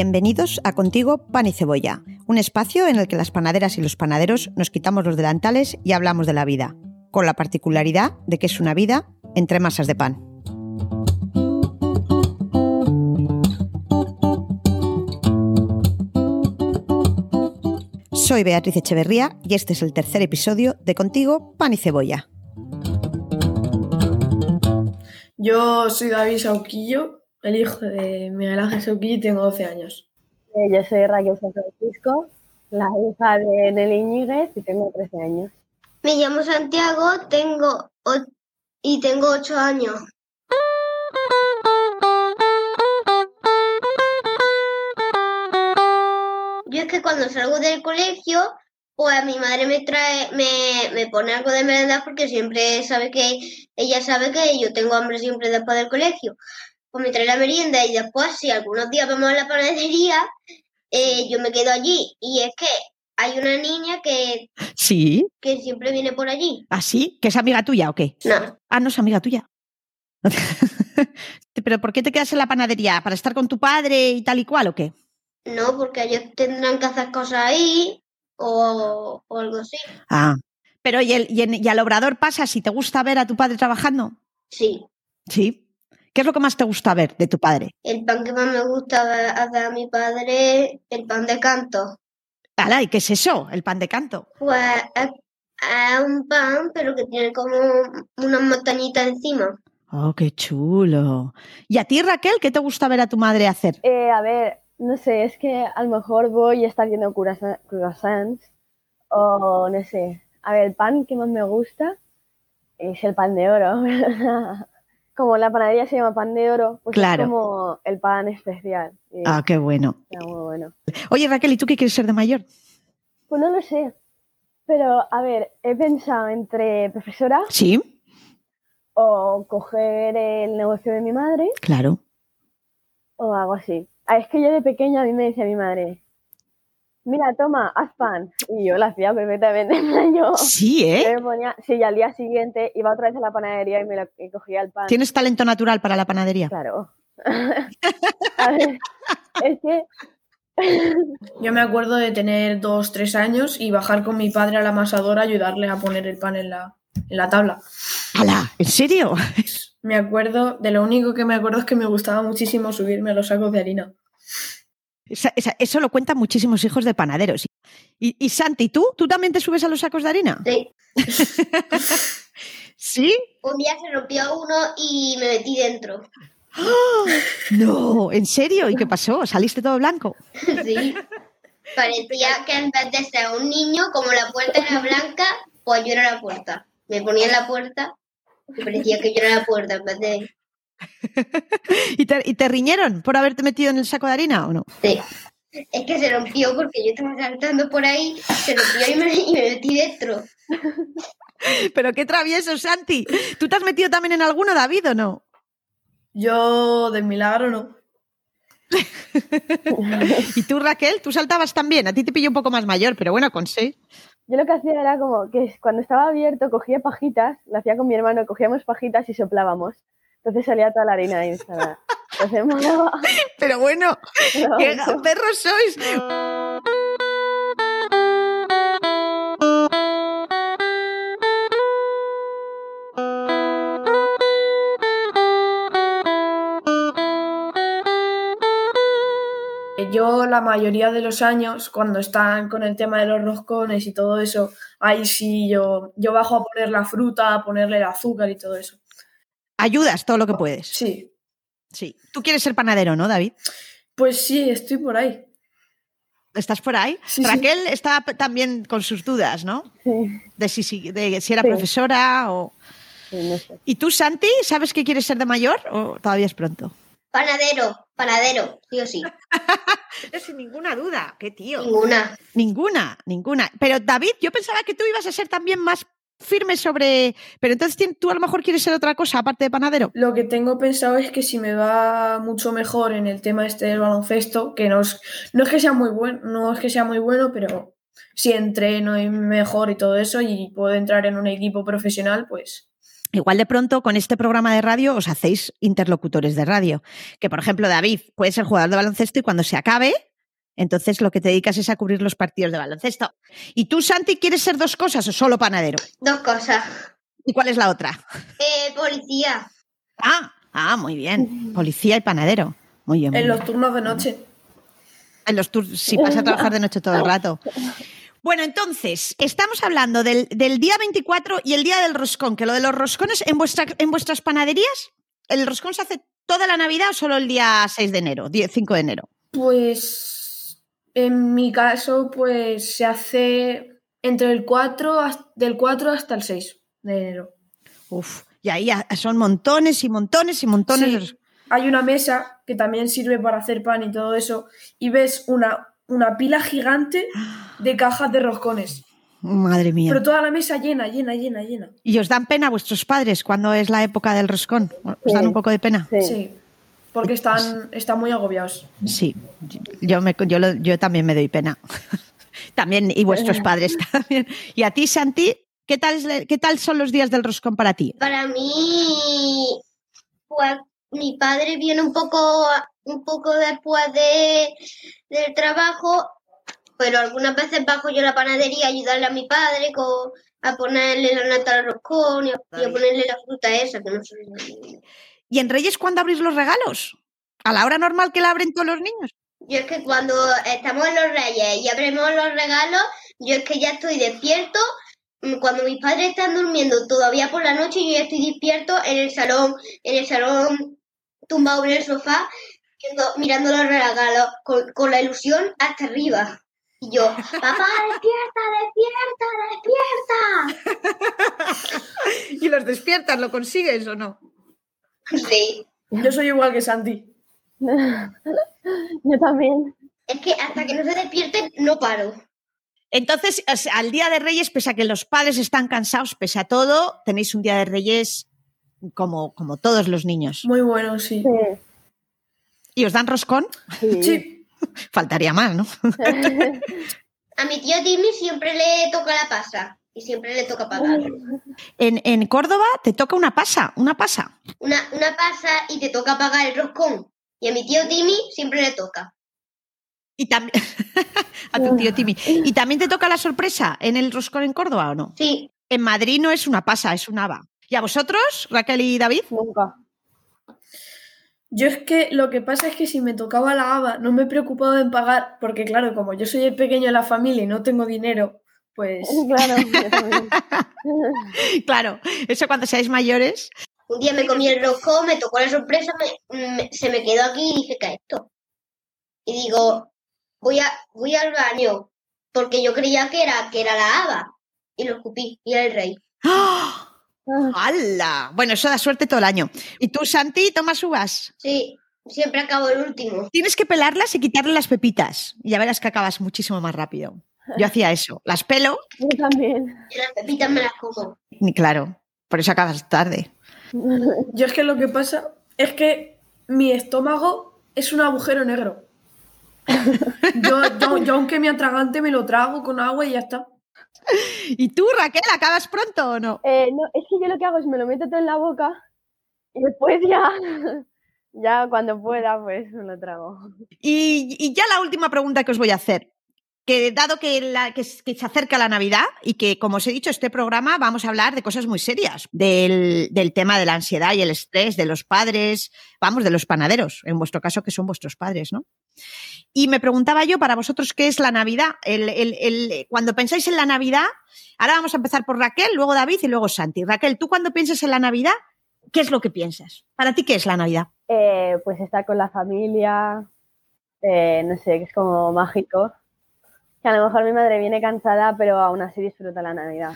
Bienvenidos a Contigo Pan y Cebolla, un espacio en el que las panaderas y los panaderos nos quitamos los delantales y hablamos de la vida, con la particularidad de que es una vida entre masas de pan. Soy Beatriz Echeverría y este es el tercer episodio de Contigo Pan y Cebolla. Yo soy David Sauquillo, el hijo de Miguel Ángel y tengo 12 años. Eh, Yo soy Raquel San Francisco, la hija de Nelly Iñiguez y tengo 13 años. Me llamo Santiago, tengo o- y tengo ocho años. Yo es que cuando salgo del colegio, pues mi madre me trae, me, me pone algo de merendar porque siempre sabe que, ella sabe que yo tengo hambre siempre después del colegio. Pues me trae la merienda y después, si algunos días vamos a la panadería, eh, yo me quedo allí. Y es que hay una niña que, Sí, que siempre viene por allí. ¿así? ¿Que es amiga tuya o qué? No, Ah, no es amiga tuya. ¿Pero por qué te quedas en la panadería? ¿Para estar con tu padre y tal y cual o qué? no, porque ellos tendrán que hacer cosas ahí o, o algo así. Ah. Pero ¿y, el, y, en- y al obrador pasa si te gusta ver a tu padre trabajando? Sí, Sí. ¿Qué es lo que más te gusta ver de tu padre? el pan que más me gusta hacer a mi padre, el pan de canto. Ala, ¿y qué es eso? El pan de canto. Pues es, es un pan, pero que tiene como unas montañitas encima. Oh, qué chulo. ¿Y a ti, Raquel, qué te gusta ver a tu madre hacer? Eh, a ver, no sé, es que a lo mejor voy está haciendo croissant- croissants o no sé. A ver, el pan que más me gusta es el pan de oro. Como la panadería se llama pan de oro, pues Claro. es como el pan especial. y Ah, qué bueno. está muy bueno. Oye, Raquel, ¿y tú qué quieres ser de mayor? Pues no lo sé. Pero, a ver, he pensado entre profesora Sí, o coger el negocio de mi madre claro. o algo así. Ah, Es que yo de pequeña a mí me decía mi madre, mira, toma, haz pan. Y yo lo hacía perfectamente. en plan, Yo, Sí, yo ¿eh? me ponía, sí, y al día siguiente iba otra vez a la panadería y me lo, y cogía el pan. Tienes talento natural para la panadería. Claro. A ver, es que, Yo me acuerdo de tener dos, tres años y bajar con mi padre a la amasadora a ayudarle a poner el pan en la, en la tabla. ¡Hala! ¿En serio? Me acuerdo, de lo único que me acuerdo es que me gustaba muchísimo subirme a los sacos de harina. Esa- esa- eso lo cuentan muchísimos hijos de panaderos. Y, y Santi, ¿tú? ¿Tú también te subes a los sacos de harina? Sí. ¿Sí? Un día se rompió uno y me metí dentro. No, ¿en serio? ¿Y qué pasó? ¿Saliste todo blanco? Sí. Parecía que en vez de ser un niño, como la puerta era blanca, pues yo era la puerta. Me ponía en la puerta y parecía que yo era la puerta en vez de... ¿Y te, y te riñeron por haberte metido en el saco de harina o no? Sí. Es que se rompió porque yo estaba saltando por ahí, se rompió y me, y me metí dentro. Pero qué travieso, Santi. ¿Tú te has metido también en alguno, David, o no? Yo, de milagro, no. ¿Y tú, Raquel? ¿Tú saltabas también? A ti te pilló un poco más mayor, pero bueno, con seis. yo lo que hacía era como que cuando estaba abierto cogía pajitas, lo hacía con mi hermano, cogíamos pajitas y soplábamos. Entonces salía toda la harina. Entonces molaba. Pero bueno, qué perros sois. Yo la mayoría de los años, cuando están con el tema de los roscones y todo eso, ahí sí yo, yo bajo a poner la fruta, a ponerle el azúcar y todo eso. Ayudas todo lo que puedes. Sí, Sí. Tú quieres ser panadero, ¿no, David? pues sí, estoy por ahí. ¿Estás por ahí? Sí, sí. Raquel está también con sus dudas, ¿no? Sí, De si, si- de si era Sí. profesora o... sí, no sé. ¿Y tú, Santi, sabes que quieres ser de mayor o todavía es pronto? Panadero, panadero, sí o sí. Sin ninguna duda, qué tío. Ninguna. Ninguna, ninguna. Pero David, yo pensaba que tú ibas a ser también más firme sobre... Pero entonces tú a lo mejor quieres ser otra cosa aparte de panadero. Lo que tengo pensado es que si me va mucho mejor en el tema este del baloncesto, que no es, no es que sea muy bueno, no es que sea muy bueno, pero si entreno y mejor y todo eso y puedo entrar en un equipo profesional, pues Igual de pronto con este programa de radio os hacéis interlocutores de radio. Que por ejemplo David puede ser jugador de baloncesto y cuando se acabe, entonces lo que te dedicas es a cubrir los partidos de baloncesto. ¿Y tú, Santi, quieres ser dos cosas o solo panadero? Dos cosas. ¿Y cuál es la otra? Eh, policía. Ah, ah, muy bien. Policía y panadero. Muy bien. muy En bien. los turnos de noche. En los tours, si vas a trabajar de noche todo el rato. Bueno, entonces, estamos hablando del, del día 24 y el día del roscón, que lo de los roscones en, vuestra, en vuestras panaderías, ¿el roscón se hace toda la Navidad o solo el día 6 de enero, 10, 5 de enero? Pues en mi caso, pues se hace entre el 4, has- del 4 hasta el 6 de enero. Uf, y ahí son montones y montones y montones. de Sí. Hay una mesa que también sirve para hacer pan y todo eso, y ves una, una pila gigante de cajas de roscones. Madre mía. Pero toda la mesa llena, llena, llena, llena. ¿Y os dan pena vuestros padres cuando es la época del roscón? ¿Os Sí. dan un poco de pena? Sí. Sí. Porque están, están muy agobiados. Sí, yo, me, yo, lo- yo también me doy pena. también, y vuestros padres también. Y a ti, Santi, ¿qué tal, ¿qué tal son los días del roscón para ti? Para mí, pues mi padre viene un poco, un poco después de, del trabajo, pero algunas veces bajo yo a la panadería a ayudarle a mi padre con, a ponerle la nata al roscón y a, y a ponerle la fruta esa, que no sé. ¿Y en Reyes cuándo abrís los regalos? ¿A la hora normal que la abren todos los niños? Yo es que cuando estamos en los reyes y abrimos los regalos, yo es que ya estoy despierto. Mm, Cuando mis padres están durmiendo todavía por la noche, yo ya estoy despierto en el salón, en el salón tumbado en el sofá, mirando los regalos con, con la ilusión hasta arriba. Y yo, papá, despierta, despierta, despierta. ¿Y los despiertas? ¿Lo consigues o no? Sí, Yo soy igual que Santi. Yo también. es que hasta que no se despierten no paro. Entonces, al día de Reyes, pese a que los padres están cansados, pese a todo, tenéis un día de Reyes como, como todos los niños. Muy bueno, sí. Sí. ¿Y os dan roscón? Sí. Sí, Faltaría más, ¿no? A mi tío Timmy siempre le toca la pasa y siempre le toca pagar. En, en Córdoba te toca una pasa, una pasa. una, una pasa y te toca pagar el roscón. Y a mi tío Timmy siempre le toca. Y también a tu tío Timi. ¿Y también te toca la sorpresa en el roscón en Córdoba o no? Sí, En Madrid no es una pasa, es un haba. ¿Y a vosotros, Raquel y David? Nunca. yo es que lo que pasa es que si me tocaba la haba no me he preocupado en pagar, porque claro, como yo soy el pequeño de la familia y no tengo dinero, pues Claro. Claro, eso cuando seáis mayores. un día me comí el roscón, me tocó la sorpresa, me- me- se me quedó aquí y dije, ¿qué es esto? Y digo, voy, a, voy al baño, porque yo creía que era, que era la haba. Y lo escupí, y era el rey. Ah, ¡Hala! Bueno, eso da suerte todo el año. ¿Y tú, Santi, tomas uvas? Sí, siempre acabo el último. Tienes que pelarlas y quitarle las pepitas. Y ya verás que acabas muchísimo más rápido. Yo hacía eso. Las pelo, Yo también. Y las pepitas me las como. y claro, por eso acabas tarde. yo es que lo que pasa es que mi estómago es un agujero negro. Yo, yo, yo aunque me atragante me lo trago con agua y ya está. ¿Y tú, Raquel, acabas pronto o no? Eh, no, es que yo lo que hago es me lo meto todo en la boca y después ya, ya cuando pueda, pues me lo trago. Y, y ya la última pregunta que os voy a hacer. Que dado que, se acerca la Navidad y que, como os he dicho, este programa vamos a hablar de cosas muy serias, del, tema de la ansiedad y el estrés, de los padres, vamos, de los panaderos, en vuestro caso que son vuestros padres, ¿no? Y me preguntaba yo para vosotros qué es la Navidad. Cuando pensáis en la Navidad, ahora vamos a empezar por Raquel, luego David y luego Santi. Raquel, tú cuando piensas en la Navidad, ¿qué es lo que piensas? Para ti, ¿qué es la Navidad? Eh, pues estar con la familia, eh, no sé, que es como mágico. Que a lo mejor mi madre viene cansada, pero aún así disfruta la Navidad.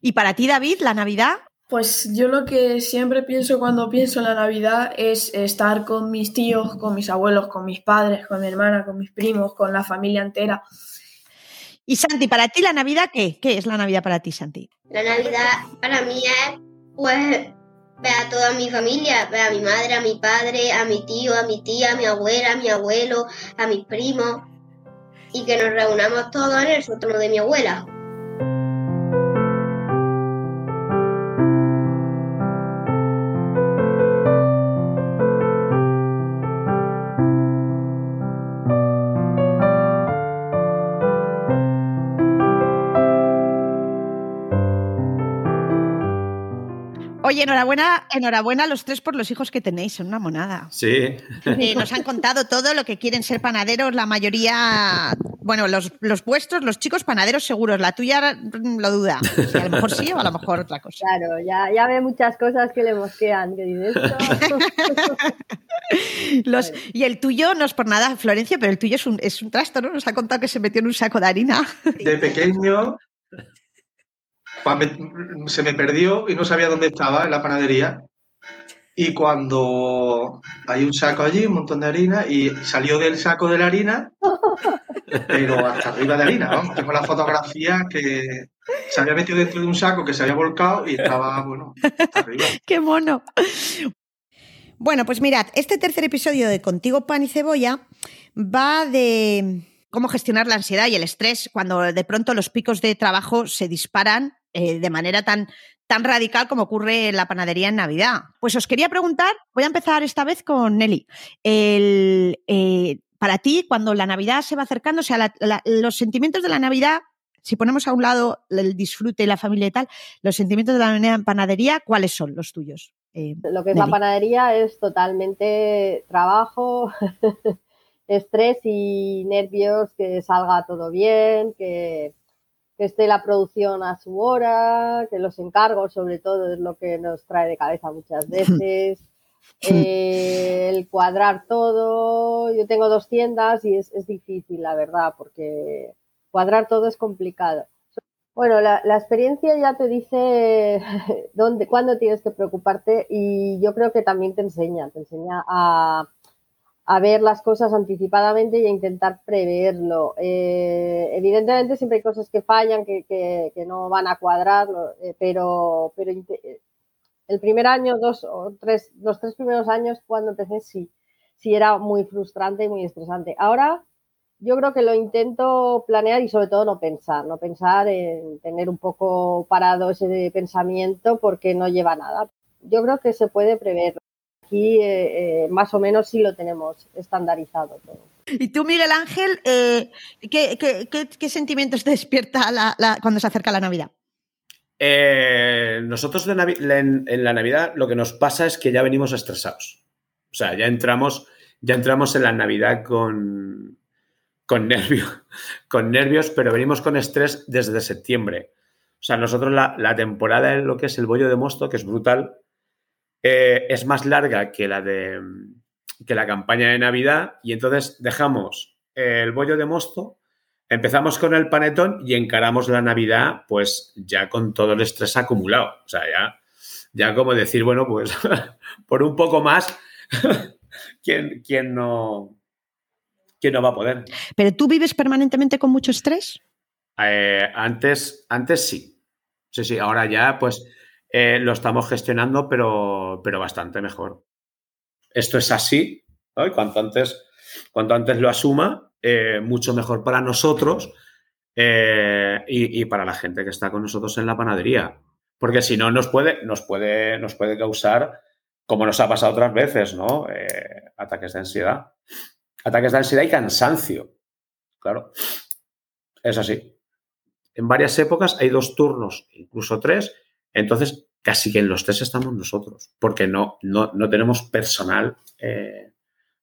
Y para ti, David, la Navidad, Pues yo lo que siempre pienso cuando pienso en la Navidad es estar con mis tíos, con mis abuelos, con mis padres, con mi hermana, con mis primos, con la familia entera. Y Santi, para ti la Navidad, ¿qué? ¿Qué es la Navidad para ti, Santi? La Navidad para mí es, pues, ver a toda mi familia, ver a mi madre, a mi padre, a mi tío, a mi tía, a mi abuela, a mi abuelo, a mis primos, y que nos reunamos todos en el sótano de mi abuela. Oye, enhorabuena, enhorabuena a los tres por los hijos que tenéis, son una monada. Sí. Eh, nos han contado todo lo que quieren ser panaderos, la mayoría, bueno, los, los vuestros, los chicos panaderos seguros, la tuya mm, lo duda. O sea, a lo mejor sí o a lo mejor otra cosa. Claro, ya, ya ve muchas cosas que le mosquean. Que dice esto. Los- y el tuyo, no es por nada, Florencia, pero el tuyo es un, es un trasto, ¿no? Nos ha contado que se metió en un saco de harina. De pequeño se me perdió y no sabía dónde estaba en la panadería. Y cuando hay un saco allí, un montón de harina, y salió del saco de la harina, pero hasta arriba de harina, vamos. Tengo la fotografía que se había metido dentro de un saco que se había volcado y estaba, bueno, hasta arriba. ¡Qué mono! Bueno, pues mirad, este tercer episodio de Contigo Pan y Cebolla va de cómo gestionar la ansiedad y el estrés cuando de pronto los picos de trabajo se disparan eh, de manera tan, tan radical como ocurre en la panadería en Navidad. Pues os quería preguntar, voy a empezar esta vez con Nelly. El, eh, para ti, cuando la Navidad se va acercando, o sea, la- la- los sentimientos de la Navidad, si ponemos a un lado el disfrute y la familia y tal, los sentimientos de la Navidad en panadería, ¿cuáles son los tuyos? Eh, Lo que es la panadería es totalmente trabajo, estrés y nervios, que salga todo bien, que, que esté la producción a su hora, que los encargos sobre todo es lo que nos trae de cabeza muchas veces. Eh, el cuadrar todo, yo tengo dos tiendas y es, es difícil, la verdad, porque cuadrar todo es complicado. Bueno, la, la experiencia ya te dice dónde, cuándo tienes que preocuparte y yo creo que también te enseña, te enseña a, a ver las cosas anticipadamente y a intentar preverlo. Eh, evidentemente siempre hay cosas que fallan, que, que- no van a cuadrar, eh, pero, pero eh, el primer año, dos o tres, los tres primeros años cuando empecé sí, sí era muy frustrante y muy estresante. Ahora yo creo que lo intento planear y sobre todo no pensar, no pensar en tener un poco parado ese pensamiento porque no lleva nada. Yo creo que se puede prever. Aquí eh, eh, más o menos sí lo tenemos estandarizado todo. Y tú, Miguel Ángel, eh, ¿qué, qué- qué- qué sentimientos te despierta la- la- cuando se acerca la Navidad? Eh, nosotros de Navi- en, en la Navidad lo que nos pasa es que ya venimos estresados. O sea, ya entramos, ya entramos en la Navidad con, con nervios, con nervios, pero venimos con estrés desde septiembre. O sea, nosotros la, la temporada en lo que es el bollo de mosto, que es brutal, eh, es más larga que la de que la campaña de Navidad y entonces dejamos el bollo de mosto, empezamos con el panetón y encaramos la Navidad pues ya con todo el estrés acumulado. O sea, ya, ya como decir, bueno, pues por un poco más, ¿quién, quién no, quién no va a poder? ¿Pero tú vives permanentemente con mucho estrés? Eh, antes, antes sí. Sí, sí, ahora ya pues eh, lo estamos gestionando, pero, pero bastante mejor. Esto es así. Y cuanto antes, cuanto antes lo asuma, eh, mucho mejor para nosotros eh, y, y para la gente que está con nosotros en la panadería. Porque si no, nos puede, nos puede, nos puede causar, como nos ha pasado otras veces, ¿no? Ataques de ansiedad. Ataques de ansiedad y cansancio. Claro. Es así en varias épocas hay dos turnos, incluso tres, entonces casi que en los tres estamos nosotros, porque no, no, no tenemos personal eh,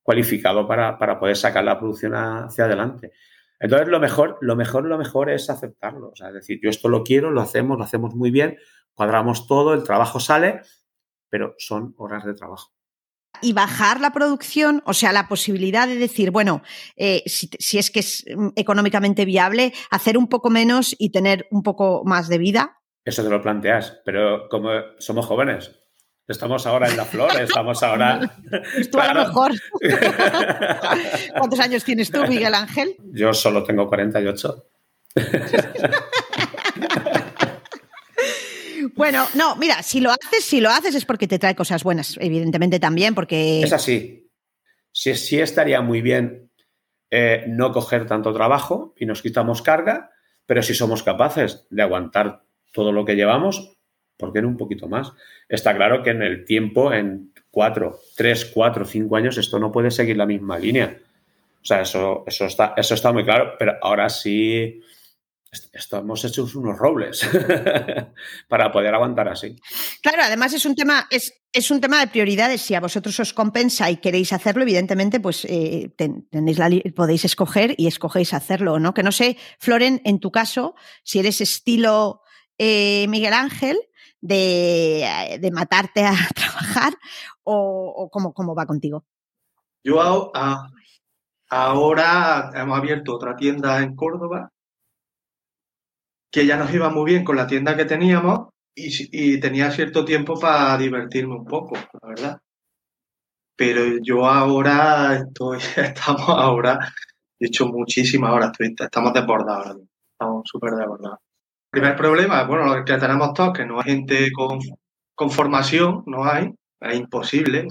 cualificado para, para, poder sacar la producción hacia adelante. Entonces lo mejor, lo mejor, lo mejor es aceptarlo. O sea, es decir, yo esto lo quiero, lo hacemos, lo hacemos muy bien, cuadramos todo, el trabajo sale, pero son horas de trabajo y bajar la producción, o sea, la posibilidad de decir, bueno, eh, si, si, es que es mm, económicamente viable, hacer un poco menos y tener un poco más de vida. Eso te lo planteas, pero como somos jóvenes, estamos ahora en la flor, estamos ahora... tú claro. a lo mejor. ¿Cuántos años tienes tú, Miguel Ángel? Yo solo tengo 48. Bueno, no, mira, si lo haces, si lo haces es porque te trae cosas buenas, evidentemente también, porque... Es así. Sí, sí estaría muy bien eh, no coger tanto trabajo y nos quitamos carga, pero si somos capaces de aguantar todo lo que llevamos, ¿por qué no un poquito más? Está claro que en el tiempo, en cuatro, tres, cuatro, cinco años, esto no puede seguir la misma línea. O sea, eso, eso, está, eso está muy claro, pero ahora sí estamos hechos unos robles para poder aguantar así. Claro, además es un tema, es, es un tema de prioridades. Si a vosotros os compensa y queréis hacerlo, evidentemente, pues eh, ten- tenéis la podéis escoger y escogéis hacerlo, ¿no? Que no sé, Floren, en tu caso, si eres estilo eh, Miguel Ángel, de, de matarte a trabajar, o, o cómo, cómo va contigo. Yo a- a- ahora hemos abierto otra tienda en Córdoba que ya nos iba muy bien con la tienda que teníamos y, y tenía cierto tiempo para divertirme un poco, la verdad. Pero yo ahora estoy, estamos ahora, he hecho muchísimas horas, estamos desbordados, estamos súper desbordados. Primer problema, bueno, lo que tenemos todos, que no hay gente con, con formación, no hay, es imposible.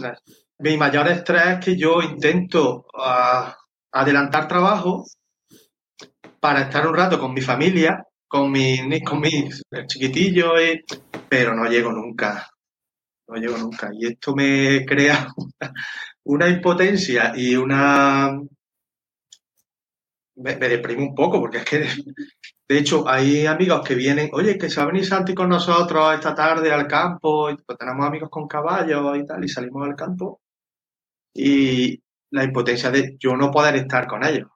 mi mayor estrés es que yo intento ah, adelantar trabajo para estar un rato con mi familia, con ni- con mis chiquitillos, pero no llego nunca. No llego nunca. Y esto me crea una, impotencia y una... Me, deprime un poco, porque es que, de hecho, hay amigos que vienen, oye, que se va a venir Santi con nosotros esta tarde al campo, y pues tenemos amigos con caballos y tal, y salimos al campo, y la impotencia de yo no poder estar con ellos.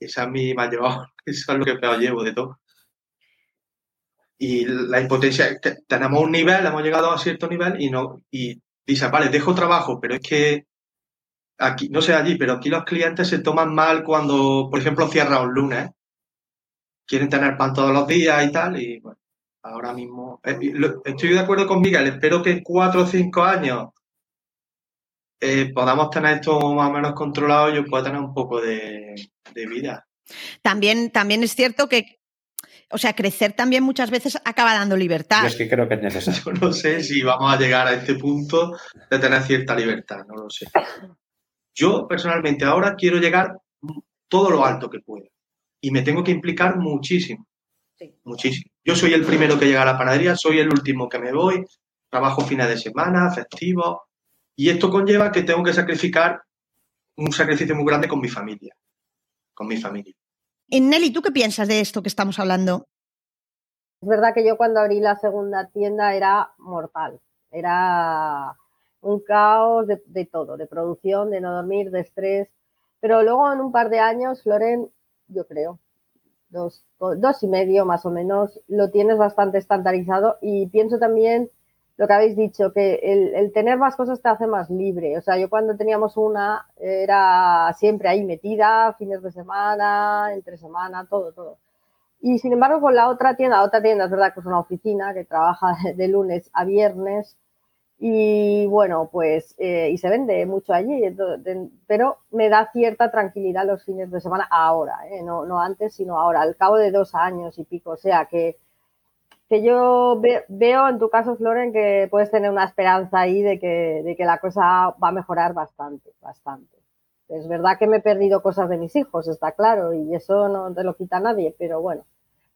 Esa es mi mayor, eso es lo que peor llevo de todo. Y la impotencia, tenemos un nivel, hemos llegado a cierto nivel y no, y dices, vale, dejo trabajo, pero es que aquí, no sé allí, pero aquí los clientes se toman mal cuando, por ejemplo, cierra un lunes. Quieren tener pan todos los días y tal, y bueno, ahora mismo. eh, estoy de acuerdo con Miguel, espero que en cuatro o cinco años eh, podamos tener esto más o menos controlado y yo pueda tener un poco de, de vida. También, también es cierto que, o sea, crecer también muchas veces acaba dando libertad. Yo es que creo que es necesario. Yo no sé si vamos a llegar a este punto de tener cierta libertad, no lo sé. Yo personalmente ahora quiero llegar todo lo alto que pueda y me tengo que implicar muchísimo, muchísimo. Yo soy el primero que llega a la panadería, soy el último que me voy, trabajo fines de semana, festivos y esto conlleva que tengo que sacrificar un sacrificio muy grande con mi familia, con mi familia. Y Nelly, ¿tú qué piensas de esto que estamos hablando? Es verdad que yo cuando abrí la segunda tienda era mortal. Era un caos de, de todo, de producción, de no dormir, de estrés. Pero luego en un par de años, Floren, yo creo, dos, dos y medio más o menos, lo tienes bastante estandarizado y pienso también lo que habéis dicho, que el, el, tener más cosas te hace más libre. O sea, yo cuando teníamos una era siempre ahí metida, fines de semana, entre semana, todo, todo. Y sin embargo, con la otra tienda, otra tienda es verdad que es una oficina que trabaja de lunes a viernes y bueno, pues, eh, y se vende mucho allí, pero me da cierta tranquilidad los fines de semana ahora, ¿eh? no, no antes, sino ahora, al cabo de dos años y pico. O sea que, que yo ve, veo en tu caso, Floren, que puedes tener una esperanza ahí de que, de que la cosa va a mejorar bastante, bastante. Es verdad que me he perdido cosas de mis hijos, está claro, y eso no te lo quita nadie, pero bueno,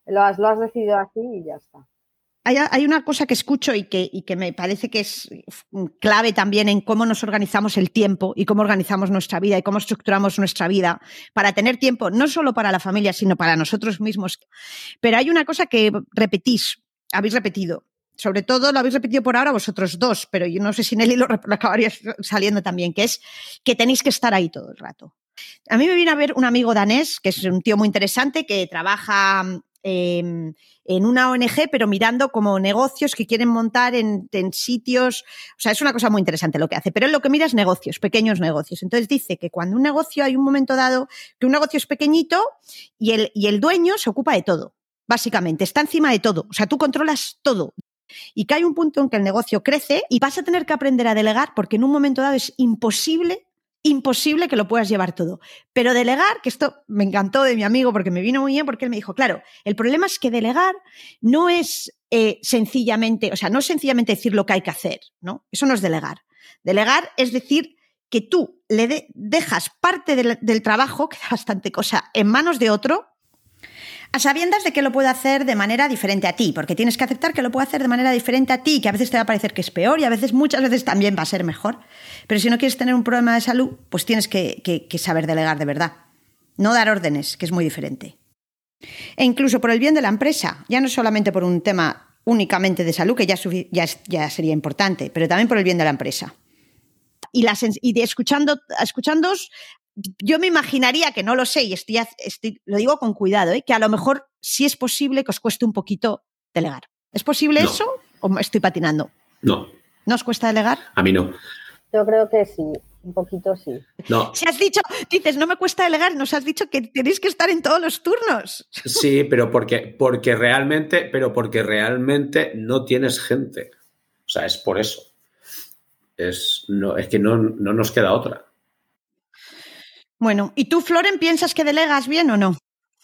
lo has, lo has decidido así y ya está. Hay, una cosa que escucho y que, y que, me parece que es clave también en cómo nos organizamos el tiempo y cómo organizamos nuestra vida y cómo estructuramos nuestra vida para tener tiempo no solo para la familia, sino para nosotros mismos. Pero hay una cosa que repetís, habéis repetido. Sobre todo lo habéis repetido por ahora vosotros dos, pero yo no sé si Nelly lo, lo acabaría saliendo también, que es que tenéis que estar ahí todo el rato. A mí me viene a ver un amigo danés, que es un tío muy interesante, que trabaja eh, en una ONG, pero mirando como negocios que quieren montar en, en, sitios. O sea, es una cosa muy interesante lo que hace, pero él lo que mira es negocios, pequeños negocios. Entonces dice que cuando un negocio hay un momento dado que un negocio es pequeñito y el, y el dueño se ocupa de todo, básicamente, está encima de todo. O sea, tú controlas todo. Y que hay un punto en que el negocio crece y vas a tener que aprender a delegar porque en un momento dado es imposible imposible que lo puedas llevar todo. Pero delegar, que esto me encantó de mi amigo porque me vino muy bien, porque él me dijo, claro, el problema es que delegar no es eh, sencillamente, o sea, no es sencillamente decir lo que hay que hacer, ¿no? Eso no es delegar. Delegar es decir que tú le de, dejas parte del, trabajo, que da bastante cosa, en manos de otro, a sabiendas de que lo puede hacer de manera diferente a ti, porque tienes que aceptar que lo puede hacer de manera diferente a ti, que a veces te va a parecer que es peor y a veces, muchas veces también va a ser mejor. Pero si no quieres tener un problema de salud, pues tienes que, saber delegar de verdad. No dar órdenes, que es muy diferente. E incluso por el bien de la empresa, ya no solamente por un tema únicamente de salud, que ya, sería importante, pero también por el bien de la empresa. Y de escuchando, escuchándoos, yo me imaginaría que no lo sé, y estoy, lo digo con cuidado, ¿eh? que a lo mejor sí es posible que os cueste un poquito delegar. ¿Es posible No. eso o me estoy patinando? No, ¿No os cuesta delegar? a mí no. Yo creo que sí, un poquito sí. No, Si has dicho, dices, no me cuesta delegar, nos has dicho que tenéis que estar en todos los turnos. sí, pero porque, porque realmente, pero porque realmente no tienes gente. O sea, es por eso. Es, no, es que no, no nos queda otra. Bueno, ¿y tú, Floren, piensas que delegas bien o no?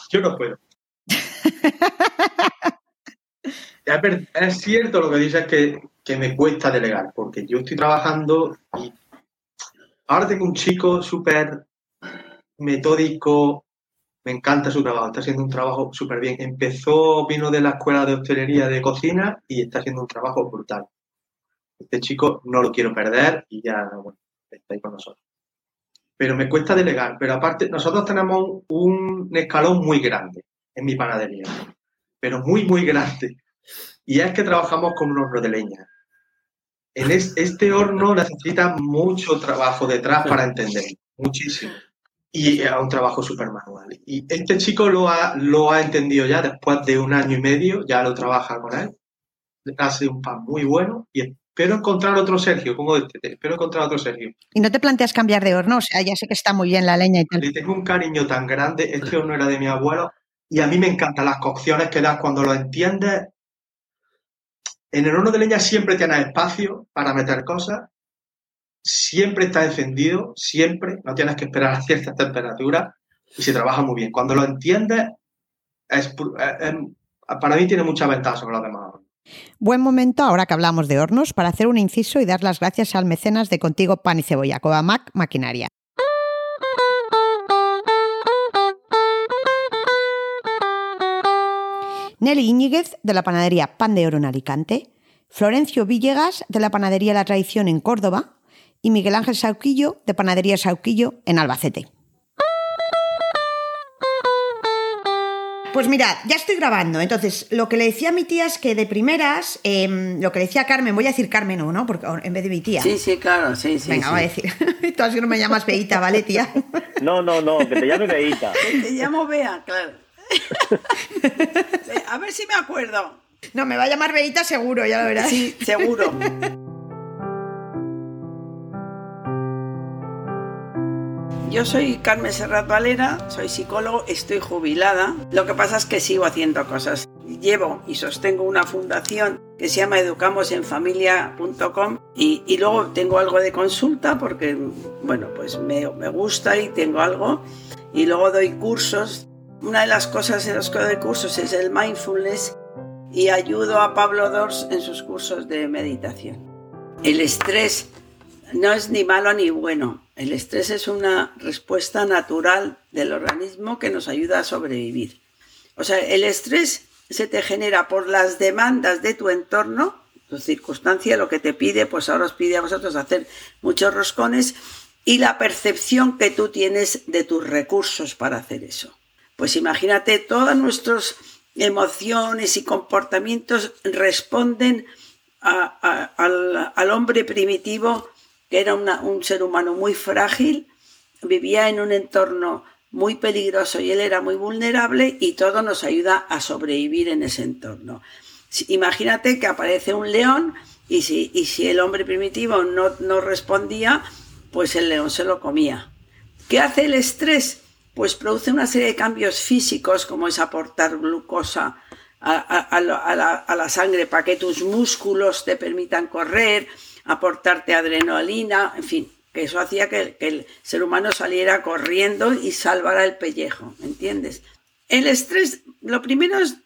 Yo no puedo. es, cierto lo que dices que, que me cuesta delegar, porque yo estoy trabajando y ahora tengo un chico súper metódico, me encanta su trabajo, está haciendo un trabajo súper bien. Empezó, vino de la escuela de hostelería de cocina y está haciendo un trabajo brutal. Este chico no lo quiero perder y ya, está ahí con nosotros. Pero me cuesta delegar. Pero aparte, nosotros tenemos un escalón muy grande en mi panadería, pero muy, muy grande. Y es que trabajamos con un horno de leña. En es- este horno necesita mucho trabajo detrás para entender, muchísimo. Y es un trabajo súper manual. Y este chico lo ha, lo ha entendido ya después de un año y medio, ya lo trabaja con él. Hace un pan muy bueno y espero encontrar otro Sergio, como este, espero encontrar otro Sergio. Y no te planteas cambiar de horno, o sea, ya sé que está muy bien la leña y tal. Le tengo un cariño tan grande, este horno era de mi abuelo, y a mí me encantan las cocciones que das cuando lo entiendes. En el horno de leña siempre tienes espacio para meter cosas, siempre está encendido, siempre, no tienes que esperar a ciertas temperaturas y se trabaja muy bien. Cuando lo entiendes, es pu- es- es- para mí tiene mucha ventaja sobre los demás. Buen momento, ahora que hablamos de hornos, para hacer un inciso y dar las gracias al mecenas de Contigo Pan y Cebolla, Covamac Maquinaria. Nelly Íñiguez, de la panadería Pan de Oro en Alicante, Florencio Villegas, de la panadería La Tradición en Córdoba, y Miguel Ángel Sauquillo, de panadería Sauquillo en Albacete. Pues mirad, ya estoy grabando. Entonces, lo que le decía a mi tía es que de primeras, em, lo que le decía a Carmen, voy a decir Carmen o no, porque en vez de mi tía. Sí, sí, claro, sí, sí. Venga, sí. voy a decir. Tú así no me llamas Beita, ¿vale, tía? No, no, no, que te llame Beita. Te llamo Bea, claro. A ver si me acuerdo. No, me va a llamar Beita seguro, ya lo verás. Sí, seguro. Yo soy Carmen Serrat Valera, soy psicólogo, estoy jubilada. Lo que pasa es que sigo haciendo cosas. Llevo y sostengo una fundación que se llama educamosenfamilia.com y, luego tengo algo de consulta porque, bueno, pues me, gusta y tengo algo. Y luego doy cursos. Una de las cosas en las que doy cursos es el mindfulness y ayudo a Pablo Dors en sus cursos de meditación. El estrés no es ni malo ni bueno. El estrés es una respuesta natural del organismo que nos ayuda a sobrevivir. O sea, el estrés se te genera por las demandas de tu entorno, tu circunstancia, lo que te pide, pues ahora os pide a vosotros hacer muchos roscones y la percepción que tú tienes de tus recursos para hacer eso. Pues imagínate, todas nuestras emociones y comportamientos responden al hombre primitivo, que era un ser humano muy frágil, vivía en un entorno muy peligroso y él era muy vulnerable y todo nos ayuda a sobrevivir en ese entorno. Imagínate que aparece un león y si, y si el hombre primitivo no, no respondía, pues el león se lo comía. ¿Qué hace el estrés? Pues produce una serie de cambios físicos, como es aportar glucosa a, a- a la, a la sangre para que tus músculos te permitan correr, aportarte adrenalina, en fin, que eso hacía que, el ser humano saliera corriendo y salvara el pellejo, ¿entiendes? El estrés, lo primero es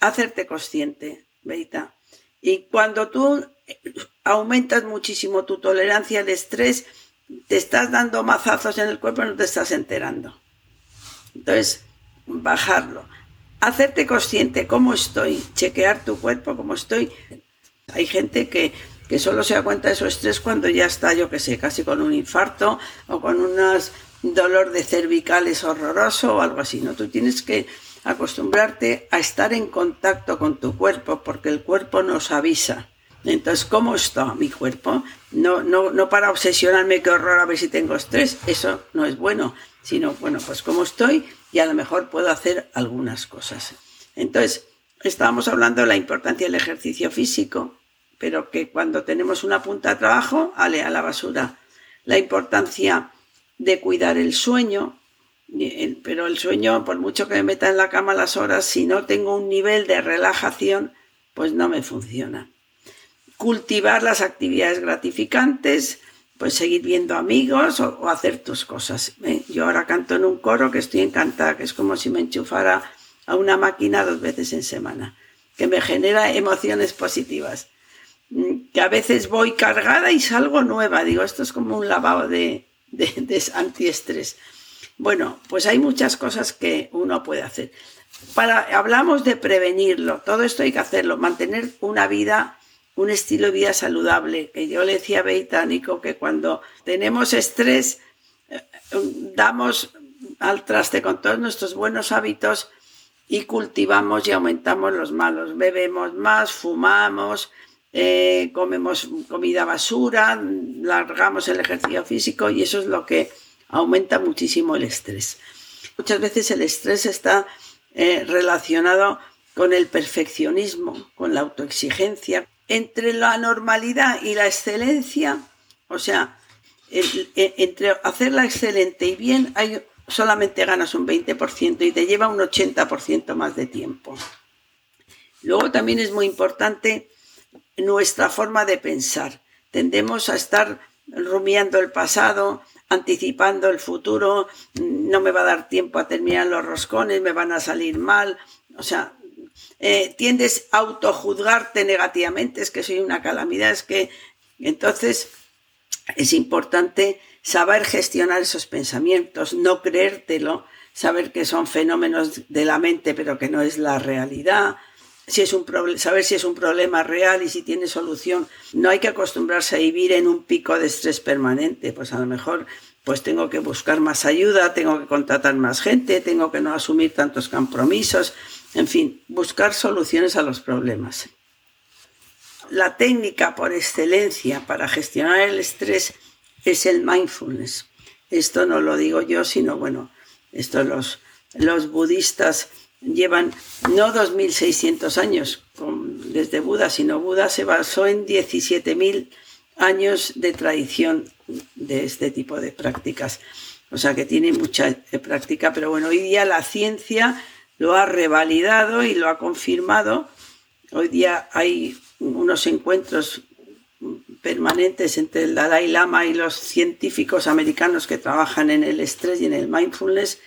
hacerte consciente, Beita. Y cuando tú aumentas muchísimo tu tolerancia al estrés, te estás dando mazazos en el cuerpo y no te estás enterando. Entonces, bajarlo. Hacerte consciente cómo estoy, chequear tu cuerpo, cómo estoy. Hay gente que, que solo se da cuenta de su estrés cuando ya está, yo qué sé, casi con un infarto o con un dolor de cervicales horroroso o algo así, ¿no? Tú tienes que acostumbrarte a estar en contacto con tu cuerpo, porque el cuerpo nos avisa. Entonces, ¿cómo está mi cuerpo? No, no, no para obsesionarme, qué horror, a ver si tengo estrés, eso no es bueno, sino, bueno, pues cómo estoy y a lo mejor puedo hacer algunas cosas. Entonces, estábamos hablando de la importancia del ejercicio físico, pero que cuando tenemos una punta de trabajo, ale a la basura. La importancia de cuidar el sueño, pero el sueño, por mucho que me meta en la cama las horas, si no tengo un nivel de relajación, pues no me funciona. Cultivar las actividades gratificantes, pues seguir viendo amigos o, hacer tus cosas. ¿eh? Yo ahora canto en un coro que estoy encantada, que es como si me enchufara a una máquina dos veces en semana, que me genera emociones positivas. Mm, que a veces voy cargada y salgo nueva. Digo, esto es como un lavado de, de, antiestrés. Bueno, pues hay muchas cosas que uno puede hacer. Para, hablamos de prevenirlo, todo esto hay que hacerlo, mantener una vida, un estilo de vida saludable. Que yo le decía a Beitánico que cuando tenemos estrés, eh, damos al traste con todos nuestros buenos hábitos y cultivamos y aumentamos los malos. Bebemos más, fumamos, eh, comemos comida basura, largamos el ejercicio físico y eso es lo que aumenta muchísimo el estrés. Muchas veces el estrés está eh, relacionado con el perfeccionismo, con la autoexigencia. Entre la normalidad y la excelencia, o sea, e, entre hacerla excelente y bien, hay, solamente ganas un 20% y te lleva un 80% más de tiempo. Luego también es muy importante nuestra forma de pensar. Tendemos a estar rumiando el pasado, anticipando el futuro, no me va a dar tiempo a terminar los roscones, me van a salir mal. O sea, eh, tiendes a autojuzgarte negativamente, es que soy una calamidad, es que entonces es importante saber gestionar esos pensamientos, no creértelo, saber que son fenómenos de la mente, pero que no es la realidad, saber si es un problema real y si tiene solución. No hay que acostumbrarse a vivir en un pico de estrés permanente, pues a lo mejor pues tengo que buscar más ayuda, tengo que contratar más gente, tengo que no asumir tantos compromisos, en fin, buscar soluciones a los problemas. La técnica por excelencia para gestionar el estrés es el mindfulness. Esto no lo digo yo, sino bueno, esto los, los budistas llevan no 2.600 años desde Buda, sino Buda se basó en 17.000 años de tradición de este tipo de prácticas. O sea que tiene mucha eh, práctica, pero bueno, hoy día la ciencia lo ha revalidado y lo ha confirmado. Hoy día hay unos encuentros permanentes entre el Dalai Lama y los científicos americanos que trabajan en el estrés y en el mindfulness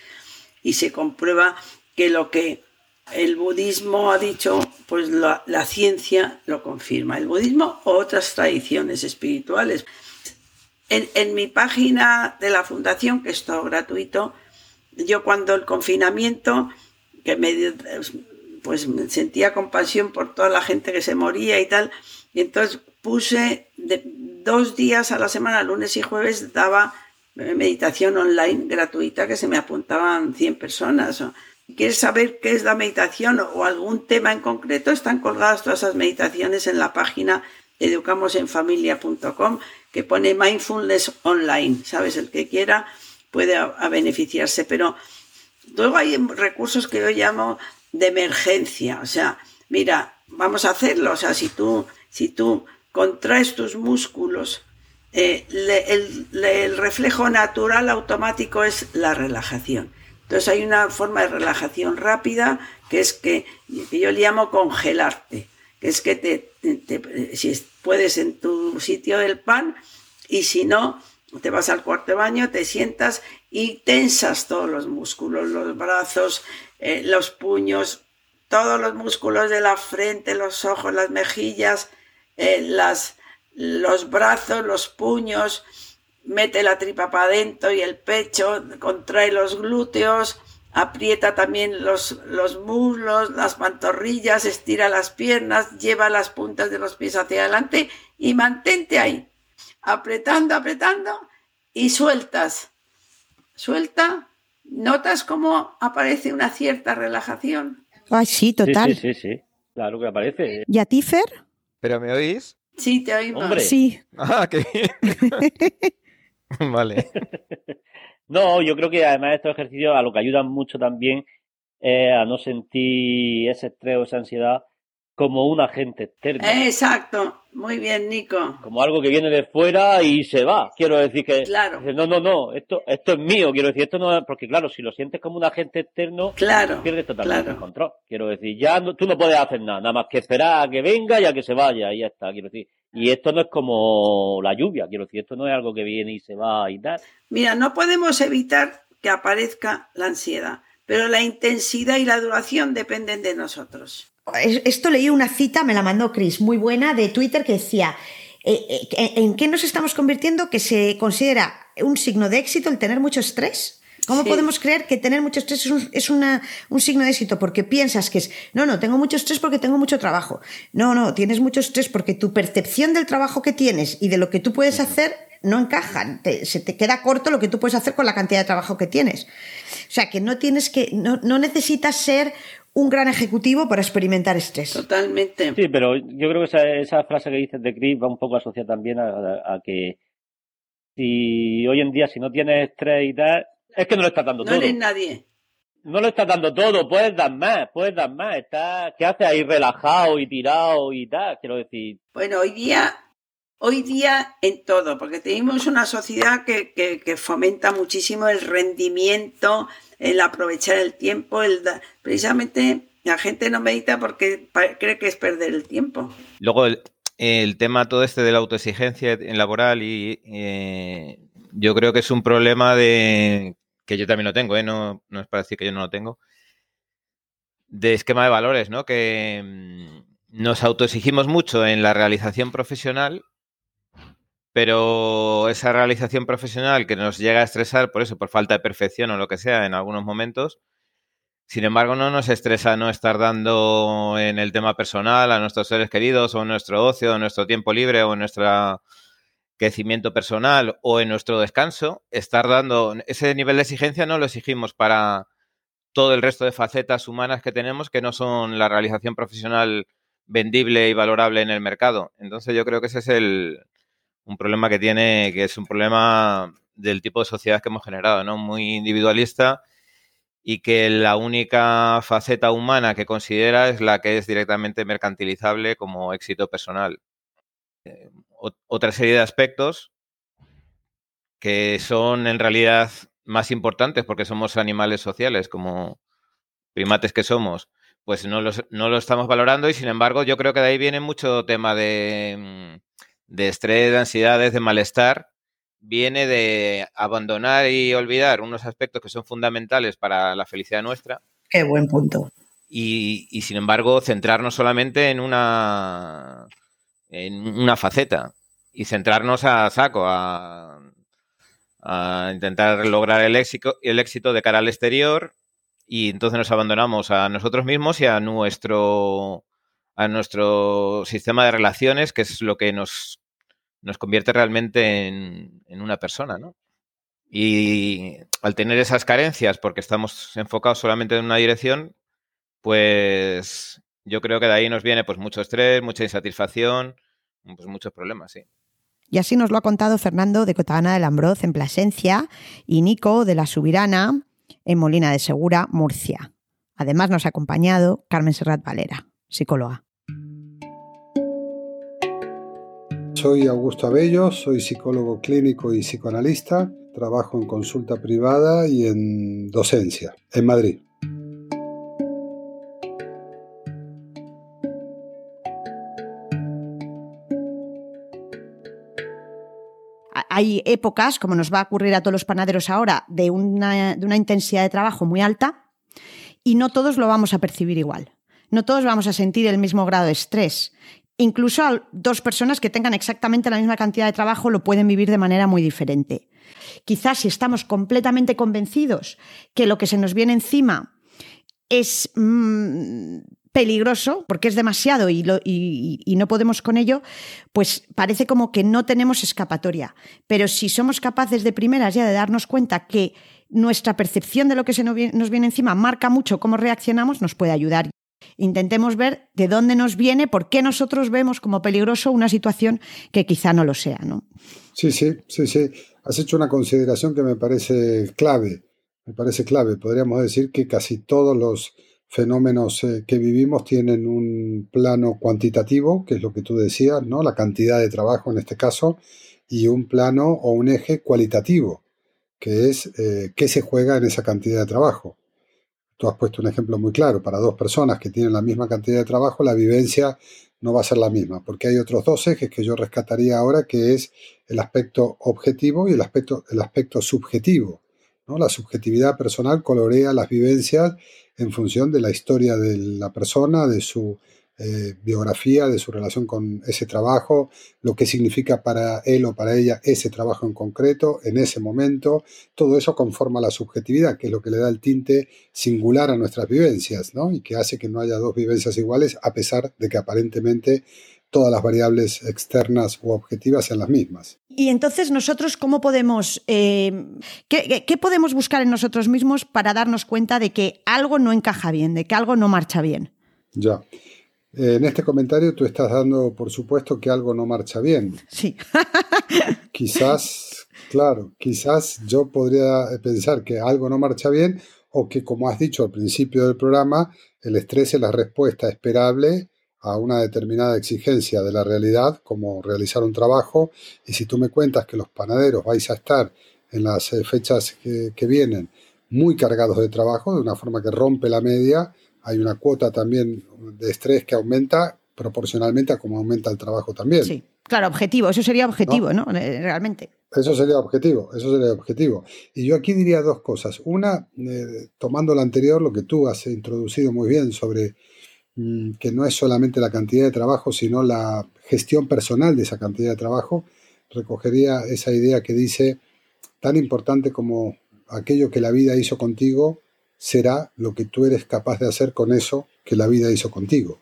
y se comprueba que lo que el budismo ha dicho, pues la, ciencia lo confirma. El budismo o otras tradiciones espirituales. En, mi página de la fundación, que es todo gratuito, yo cuando el confinamiento, que me, pues sentía compasión por toda la gente que se moría y tal, y entonces puse dos días a la semana, lunes y jueves, daba meditación online gratuita que se me apuntaban 100 personas quieres saber qué es la meditación o algún tema en concreto, están colgadas todas esas meditaciones en la página educamosenfamilia.com que pone mindfulness online. ¿Sabes? El que quiera puede beneficiarse. Pero luego hay recursos que yo llamo de emergencia. O sea, mira, vamos a hacerlo. O sea, si tú, si tú contraes tus músculos, eh, el reflejo natural automático es la relajación. Entonces hay una forma de relajación rápida que es que, yo le llamo congelarte, que es que te, si puedes en tu sitio del pan y si no, te vas al cuarto de baño, te sientas y tensas todos los músculos, los brazos, eh, los puños, todos los músculos de la frente, los ojos, las mejillas, eh, los brazos, los puños, mete la tripa para adentro y el pecho, contrae los glúteos, aprieta también los, los muslos, las pantorrillas, estira las piernas, lleva las puntas de los pies hacia adelante y mantente ahí, apretando, apretando y sueltas. Suelta ¿Notas cómo aparece una cierta relajación? Ay, sí, total. Sí, sí, sí, sí. Claro que aparece. ¿Y a ti, Fer? ¿Pero me oís? Sí, te oímos. Hombre. Sí. Ah, qué bien. vale. No, yo creo que además estos ejercicios a lo que ayudan mucho también es a no sentir ese estrés o esa ansiedad como un agente externo. Exacto. Muy bien, Nico. Como algo que viene de fuera y se va. Quiero decir que Claro. no, no, no, esto, esto es mío. Quiero decir, esto no es porque claro, si lo sientes como un agente externo, Claro. pierdes totalmente claro. el control. Quiero decir, ya no- tú no puedes hacer nada, nada más que esperar a que venga y a que se vaya y ya está. Quiero decir, y esto no es como la lluvia. Quiero decir, esto no es algo que viene y se va y tal. Mira, no podemos evitar que aparezca la ansiedad, pero la intensidad y la duración dependen de nosotros. Es- Esto leí una cita, me la mandó Chris, muy buena, de Twitter, que decía, eh, eh, ¿en qué nos estamos convirtiendo que se considera un signo de éxito el tener mucho estrés? ¿Cómo Sí. podemos creer que tener mucho estrés es, un, es una- un signo de éxito? Porque piensas que es, no, no, tengo mucho estrés porque tengo mucho trabajo. No, no, tienes mucho estrés porque tu percepción del trabajo que tienes y de lo que tú puedes hacer no encajan. Te- se te queda corto lo que tú puedes hacer con la cantidad de trabajo que tienes. O sea, que no tienes que, no, no necesitas ser un gran ejecutivo para experimentar estrés. Totalmente. Sí, pero yo creo que esa, esa frase que dices de Chris va un poco asociada también a, a- a que si hoy en día si no tienes estrés y tal, es que no lo estás dando No todo. eres nadie. No lo estás dando todo, puedes dar más, puedes dar más. Estás, ¿Qué haces ahí relajado y tirado y tal? Quiero decir, Bueno, hoy día, hoy día en todo, porque tenemos una sociedad que, que- que fomenta muchísimo el rendimiento, el aprovechar el tiempo, el da- precisamente la gente no medita porque cree que es perder el tiempo. Luego el, el tema todo este de la autoexigencia en laboral y eh, yo creo que es un problema de que yo también lo tengo, ¿eh? no, no es para decir que yo no lo tengo, de esquema de valores, ¿no? Que mm, nos autoexigimos mucho en la realización profesional, pero esa realización profesional que nos llega a estresar por eso, por falta de perfección o lo que sea en algunos momentos, sin embargo, no nos estresa no estar dando en el tema personal a nuestros seres queridos o nuestro ocio, en nuestro tiempo libre o en nuestro crecimiento personal o en nuestro descanso. Estar dando ese nivel de exigencia no lo exigimos para todo el resto de facetas humanas que tenemos que no son la realización profesional vendible y valorable en el mercado. Entonces yo creo que ese es el, un problema que tiene, que es un problema del tipo de sociedad que hemos generado, ¿no? Muy individualista y que la única faceta humana que considera es la que es directamente mercantilizable como éxito personal. Ot- otra serie de aspectos que son en realidad más importantes porque somos animales sociales como primates que somos, pues no, los- no lo estamos valorando y sin embargo yo creo que de ahí viene mucho tema de, mm, de estrés, de ansiedades, de malestar viene de abandonar y olvidar unos aspectos que son fundamentales para la felicidad nuestra Qué buen punto. y, y, sin embargo centrarnos solamente en una en una faceta y centrarnos a saco a, intentar lograr el éxito, el éxito de cara al exterior y entonces nos abandonamos a nosotros mismos y a nuestro a nuestro sistema de relaciones que es lo que nos nos convierte realmente en, en una persona, ¿no? Y al tener esas carencias, porque estamos enfocados solamente en una dirección, pues yo creo que de ahí nos viene pues mucho estrés, mucha insatisfacción, pues muchos problemas, sí. Y así nos lo ha contado Fernando de Cotagana del Ambroz en Plasencia y Nico de la Subirana en Molina de Segura, Murcia. Además nos ha acompañado Carmen Serrat Valera, psicóloga. Soy Augusto Abello, soy psicólogo clínico y psicoanalista, trabajo en consulta privada y en docencia en Madrid. Hay épocas, como nos va a ocurrir a todos los panaderos ahora, de una, intensidad de trabajo muy alta y no todos lo vamos a percibir igual. No todos vamos a sentir el mismo grado de estrés. Incluso dos personas que tengan exactamente la misma cantidad de trabajo lo pueden vivir de manera muy diferente. Quizás si estamos completamente convencidos que lo que se nos viene encima es mmm, peligroso porque es demasiado y, lo, y, no podemos con ello, pues parece como que no tenemos escapatoria. Pero si somos capaces de primeras ya de darnos cuenta que nuestra percepción de lo que se nos viene encima marca mucho cómo reaccionamos, nos puede ayudar. Intentemos ver de dónde nos viene, por qué nosotros vemos como peligroso una situación que quizá no lo sea, ¿no? Sí, sí, sí, sí. Has hecho una consideración que me parece clave. Me parece clave. Podríamos decir que casi todos los fenómenos eh, que vivimos tienen un plano cuantitativo, que es lo que tú decías, ¿no? La cantidad de trabajo en este caso, y un plano o un eje cualitativo, que es eh, qué se juega en esa cantidad de trabajo. Tú has puesto un ejemplo muy claro. Para dos personas que tienen la misma cantidad de trabajo, la vivencia no va a ser la misma, porque hay otros dos ejes que yo rescataría ahora, que es el aspecto objetivo y el aspecto, el aspecto subjetivo. ¿no? La subjetividad personal colorea las vivencias en función de la historia de la persona, de su eh, biografía, de su relación con ese trabajo, lo que significa para él o para ella ese trabajo en concreto, en ese momento. Todo eso conforma la subjetividad, que es lo que le da el tinte singular a nuestras vivencias, ¿no? Y que hace que no haya dos vivencias iguales, a pesar de que aparentemente todas las variables externas u objetivas sean las mismas. Y entonces nosotros, ¿cómo podemos, eh, qué, qué, podemos buscar en nosotros mismos para darnos cuenta de que algo no encaja bien, de que algo no marcha bien? Ya. En este comentario tú estás dando por supuesto que algo no marcha bien. Sí. quizás, claro, quizás yo podría pensar que algo no marcha bien o que, como has dicho al principio del programa, el estrés es la respuesta esperable a una determinada exigencia de la realidad, como realizar un trabajo, y si tú me cuentas que los panaderos vais a estar en las eh, fechas que, que vienen muy cargados de trabajo, de una forma que rompe la media, hay una cuota también de estrés que aumenta proporcionalmente a cómo aumenta el trabajo también. Sí, claro, objetivo, eso sería objetivo, ¿no? Eh, realmente. Eso sería objetivo, eso sería objetivo. Y yo aquí diría dos cosas. Una, eh, tomando lo anterior, lo que tú has introducido muy bien sobre que no es solamente la cantidad de trabajo, sino la gestión personal de esa cantidad de trabajo, recogería esa idea que dice, tan importante como aquello que la vida hizo contigo, será lo que tú eres capaz de hacer con eso que la vida hizo contigo.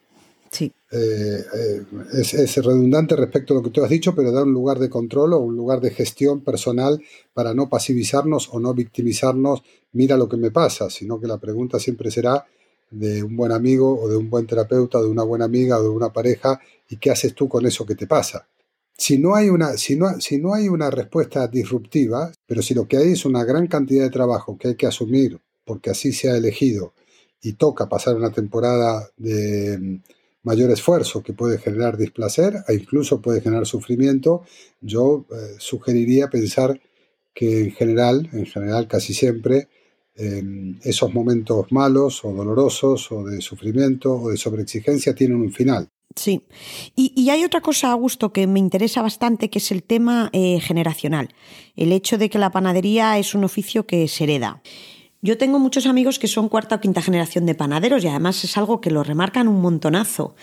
Sí. Eh, eh, es, redundante respecto a lo que tú has dicho, pero da un lugar de control o un lugar de gestión personal para no pasivizarnos o no victimizarnos, mira lo que me pasa, sino que la pregunta siempre será de un buen amigo o de un buen terapeuta, de una buena amiga o de una pareja, ¿y qué haces tú con eso que te pasa? Si no, hay una, si, no, si no hay una respuesta disruptiva, pero si lo que hay es una gran cantidad de trabajo que hay que asumir porque así se ha elegido y toca pasar una temporada de mm, mayor esfuerzo que puede generar displacer e incluso puede generar sufrimiento, yo eh, sugeriría pensar que en general, en general casi siempre, esos momentos malos o dolorosos o de sufrimiento o de sobreexigencia tienen un final. Sí. Y, hay otra cosa, Augusto, que me interesa bastante, que es el tema eh, generacional. El hecho de que la panadería es un oficio que se hereda. Yo tengo muchos amigos que son cuarta o quinta generación de panaderos y además es algo que lo remarcan un montonazo.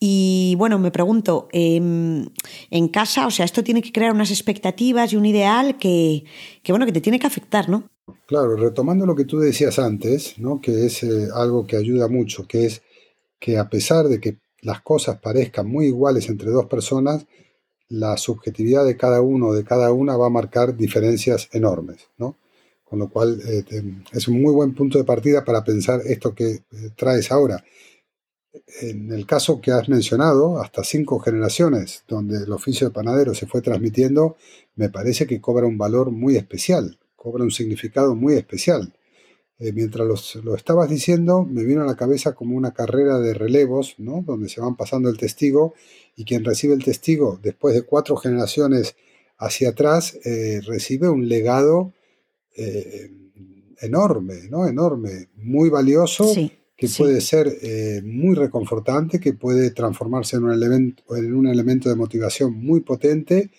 Y bueno, me pregunto, em, en casa, o sea, esto tiene que crear unas expectativas y un ideal que, bueno, que te tiene que afectar, ¿no? Claro, retomando lo que tú decías antes, ¿no? que es eh, algo que ayuda mucho, que es que a pesar de que las cosas parezcan muy iguales entre dos personas, la subjetividad de cada uno o de cada una va a marcar diferencias enormes, ¿no? Con lo cual eh, es un muy buen punto de partida para pensar esto que eh, traes ahora. En el caso que has mencionado, hasta cinco generaciones donde el oficio de panadero se fue transmitiendo, me parece que cobra un valor muy especial, cobra un significado muy especial. Eh, mientras lo estabas diciendo, me vino a la cabeza como una carrera de relevos, ¿no? donde se van pasando el testigo y quien recibe el testigo después de cuatro generaciones hacia atrás recibe un legado eh, enorme, ¿no? Enorme, muy valioso, que puede ser eh, muy reconfortante, que puede transformarse en un, elemento, en un elemento de motivación muy potente,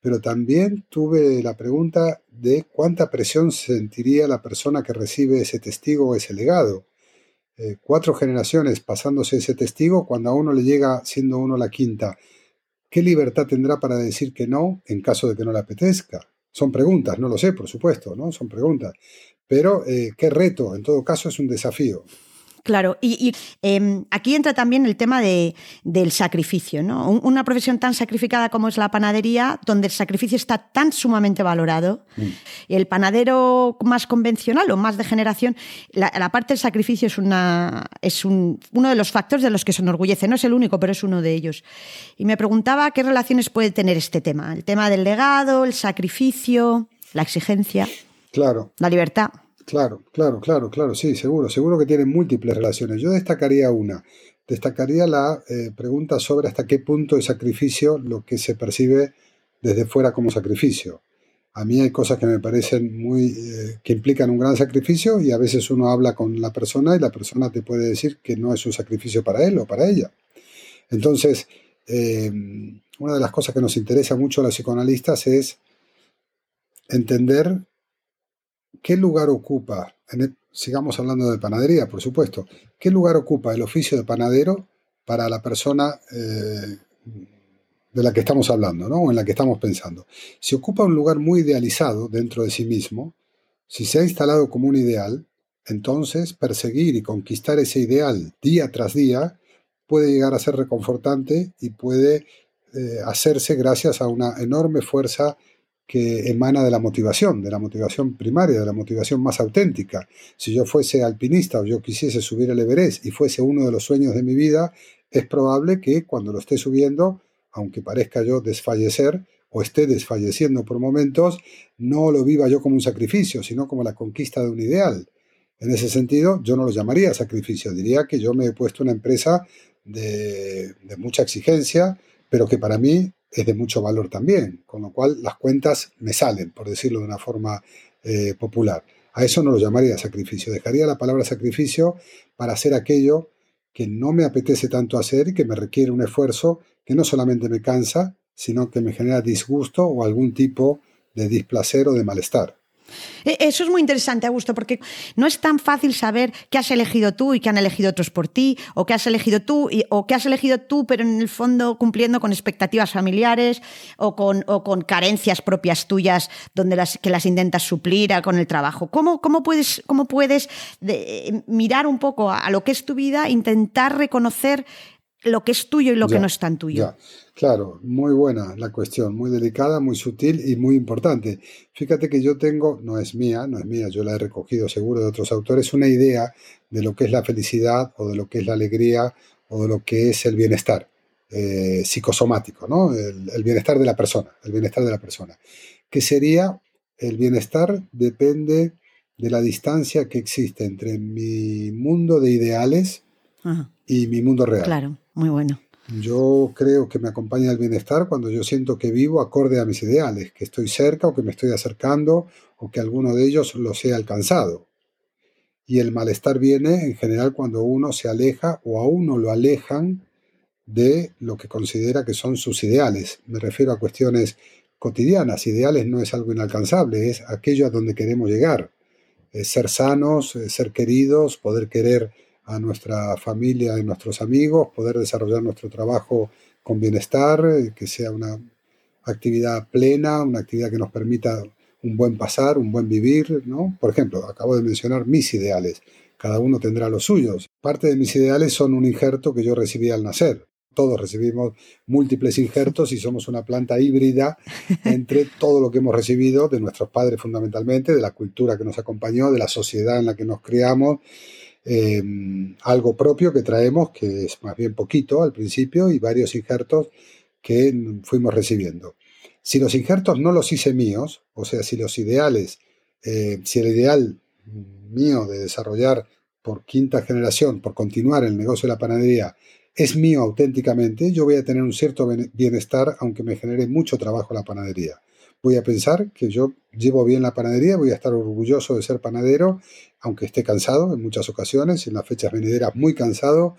pero también tuve la pregunta de cuánta presión sentiría la persona que recibe ese testigo o ese legado. Eh, cuatro generaciones pasándose ese testigo, cuando a uno le llega siendo uno la quinta, ¿qué libertad tendrá para decir que no en caso de que no le apetezca? Son preguntas, no lo sé, por supuesto, ¿no? Son preguntas. Pero eh, qué reto, en todo caso es un desafío. Claro, y, y, em, aquí entra también el tema de, del sacrificio, ¿no? Un- Una profesión tan sacrificada como es la panadería, donde el sacrificio está tan sumamente valorado. El panadero más convencional o más de generación, la, la parte del sacrificio es, una, es un- uno de los factores de los que se enorgullece. No es el único, pero es uno de ellos. Y me preguntaba qué relaciones puede tener este tema. El tema del legado, el sacrificio, la exigencia, Claro, la libertad. Claro, claro, claro, claro, sí, seguro, seguro que tiene múltiples relaciones. Yo destacaría una, destacaría la eh, pregunta sobre hasta qué punto es sacrificio lo que se percibe desde fuera como sacrificio. A mí hay cosas que me parecen muy, eh, que implican un gran sacrificio y a veces uno habla con la persona y la persona te puede decir que no es un sacrificio para él o para ella. Entonces, eh, una de las cosas que nos interesa mucho a los psicoanalistas es entender qué lugar ocupa, en el- sigamos hablando de panadería, por supuesto, qué lugar ocupa el oficio de panadero para la persona eh, de la que estamos hablando, ¿no? O en la que estamos pensando. Si ocupa un lugar muy idealizado dentro de sí mismo, si se ha instalado como un ideal, entonces perseguir y conquistar ese ideal día tras día puede llegar a ser reconfortante y puede eh, hacerse gracias a una enorme fuerza que emana de la motivación, de la motivación primaria, de la motivación más auténtica. Si yo fuese alpinista o yo quisiese subir el Everest y fuese uno de los sueños de mi vida, es probable que cuando lo esté subiendo, aunque parezca yo desfallecer o esté desfalleciendo por momentos, no lo viva yo como un sacrificio, sino como la conquista de un ideal. En ese sentido, yo no lo llamaría sacrificio, diría que yo me he puesto una empresa de, de mucha exigencia, pero que para mí es de mucho valor también, con lo cual las cuentas me salen, por decirlo de una forma eh, popular. A eso no lo llamaría sacrificio, dejaría la palabra sacrificio para hacer aquello que no me apetece tanto hacer y que me requiere un esfuerzo que no solamente me cansa, sino que me genera disgusto o algún tipo de displacer o de malestar. E- Eso es muy interesante, Augusto, porque no es tan fácil saber qué has elegido tú y qué han elegido otros por ti, o qué has elegido tú y- o qué has elegido tú, pero en el fondo cumpliendo con expectativas familiares o con, o con carencias propias tuyas donde las, que las intentas suplir a- con el trabajo. ¿Cómo, cómo puedes, cómo puedes de- mirar un poco a, a lo que es tu vida, intentar reconocer lo que es tuyo y lo que no es tan tuyo? Ya, claro, muy buena la cuestión, muy delicada, muy sutil y muy importante. Fíjate que yo tengo, no es mía, no es mía, yo la he recogido seguro de otros autores, una idea de lo que es la felicidad o de lo que es la alegría o de lo que es el bienestar eh, psicosomático, ¿no? El, el bienestar de la persona, el bienestar de la persona. Que sería, el bienestar depende de la distancia que existe entre mi mundo de ideales Ajá, y mi mundo real. claro, muy bueno. Yo creo que me acompaña el bienestar cuando yo siento que vivo acorde a mis ideales, que estoy cerca o que me estoy acercando o que alguno de ellos los he alcanzado. Y el malestar viene en general cuando uno se aleja o a uno lo alejan de lo que considera que son sus ideales. Me refiero a cuestiones cotidianas. Ideales no es algo inalcanzable, es aquello a donde queremos llegar. Es ser sanos, ser queridos, poder querer a nuestra familia y nuestros amigos, poder desarrollar nuestro trabajo con bienestar, eh, que sea una actividad plena, una actividad que nos permita un buen pasar, un buen vivir, ¿no? Por ejemplo, acabo de mencionar mis ideales, cada uno tendrá los suyos. Parte de mis ideales son un injerto que yo recibí al nacer. Todos recibimos múltiples injertos y somos una planta híbrida entre todo lo que hemos recibido de nuestros padres fundamentalmente, de la cultura que nos acompañó, de la sociedad en la que nos criamos, eh, algo propio que traemos, que es más bien poquito al principio, y varios injertos que fuimos recibiendo. Si los injertos no los hice míos, o sea, si los ideales, eh, si el ideal mío de desarrollar por quinta generación, por continuar el negocio de la panadería, es mío auténticamente, yo voy a tener un cierto bienestar, aunque me genere mucho trabajo la panadería. Voy a pensar que yo llevo bien la panadería, voy a estar orgulloso de ser panadero, aunque esté cansado en muchas ocasiones, en las fechas venideras muy cansado,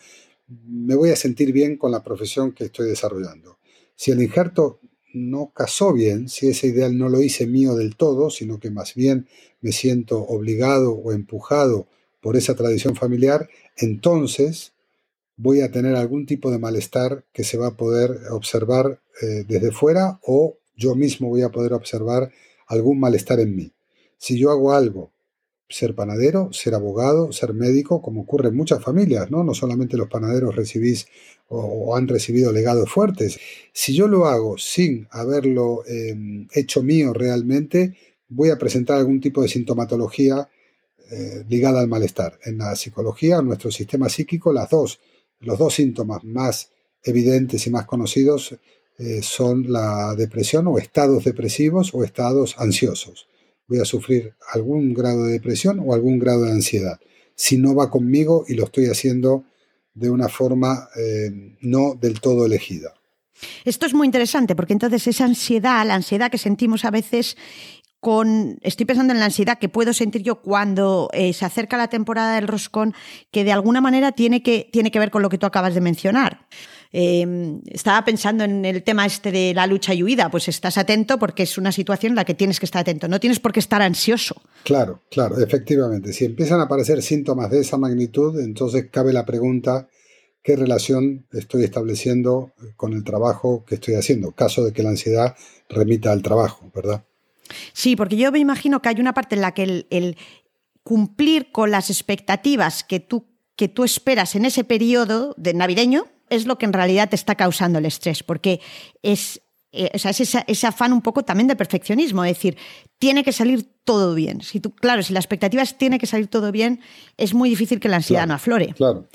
me voy a sentir bien con la profesión que estoy desarrollando. Si el injerto no casó bien, si ese ideal no lo hice mío del todo, sino que más bien me siento obligado o empujado por esa tradición familiar, entonces voy a tener algún tipo de malestar que se va a poder observar eh, desde fuera o yo mismo voy a poder observar algún malestar en mí. Si yo hago algo ser panadero, ser abogado, ser médico, como ocurre en muchas familias, ¿no? No solamente los panaderos recibís o, han recibido legados fuertes. Si yo lo hago sin haberlo eh, hecho mío realmente, voy a presentar algún tipo de sintomatología eh, ligada al malestar. En la psicología, en nuestro sistema psíquico, las dos, los dos síntomas más evidentes y más conocidos eh, son la depresión o estados depresivos o estados ansiosos. Voy a sufrir algún grado de depresión o algún grado de ansiedad. Si no va conmigo y lo estoy haciendo de una forma eh, no del todo elegida. Esto es muy interesante porque entonces esa ansiedad, la ansiedad que sentimos a veces con, estoy pensando en la ansiedad que puedo sentir yo cuando eh, se acerca la temporada del roscón, que de alguna manera tiene que, tiene que ver con lo que tú acabas de mencionar. Eh, estaba pensando en el tema este de la lucha y huida, pues estás atento porque es una situación en la que tienes que estar atento, no tienes por qué estar ansioso. Claro, claro, efectivamente. Si empiezan a aparecer síntomas de esa magnitud, entonces cabe la pregunta, ¿qué relación estoy estableciendo con el trabajo que estoy haciendo? Caso de que la ansiedad remita al trabajo, ¿verdad? Sí, porque yo me imagino que hay una parte en la que el, el cumplir con las expectativas que tú, que tú esperas en ese periodo de navideño es lo que en realidad te está causando el estrés, porque es, eh, o sea, es ese, ese, afán un poco también de perfeccionismo, es decir, tiene que salir todo bien. Si tú, claro, si la expectativa es tiene que salir todo bien, es muy difícil que la ansiedad claro, no aflore. Claro.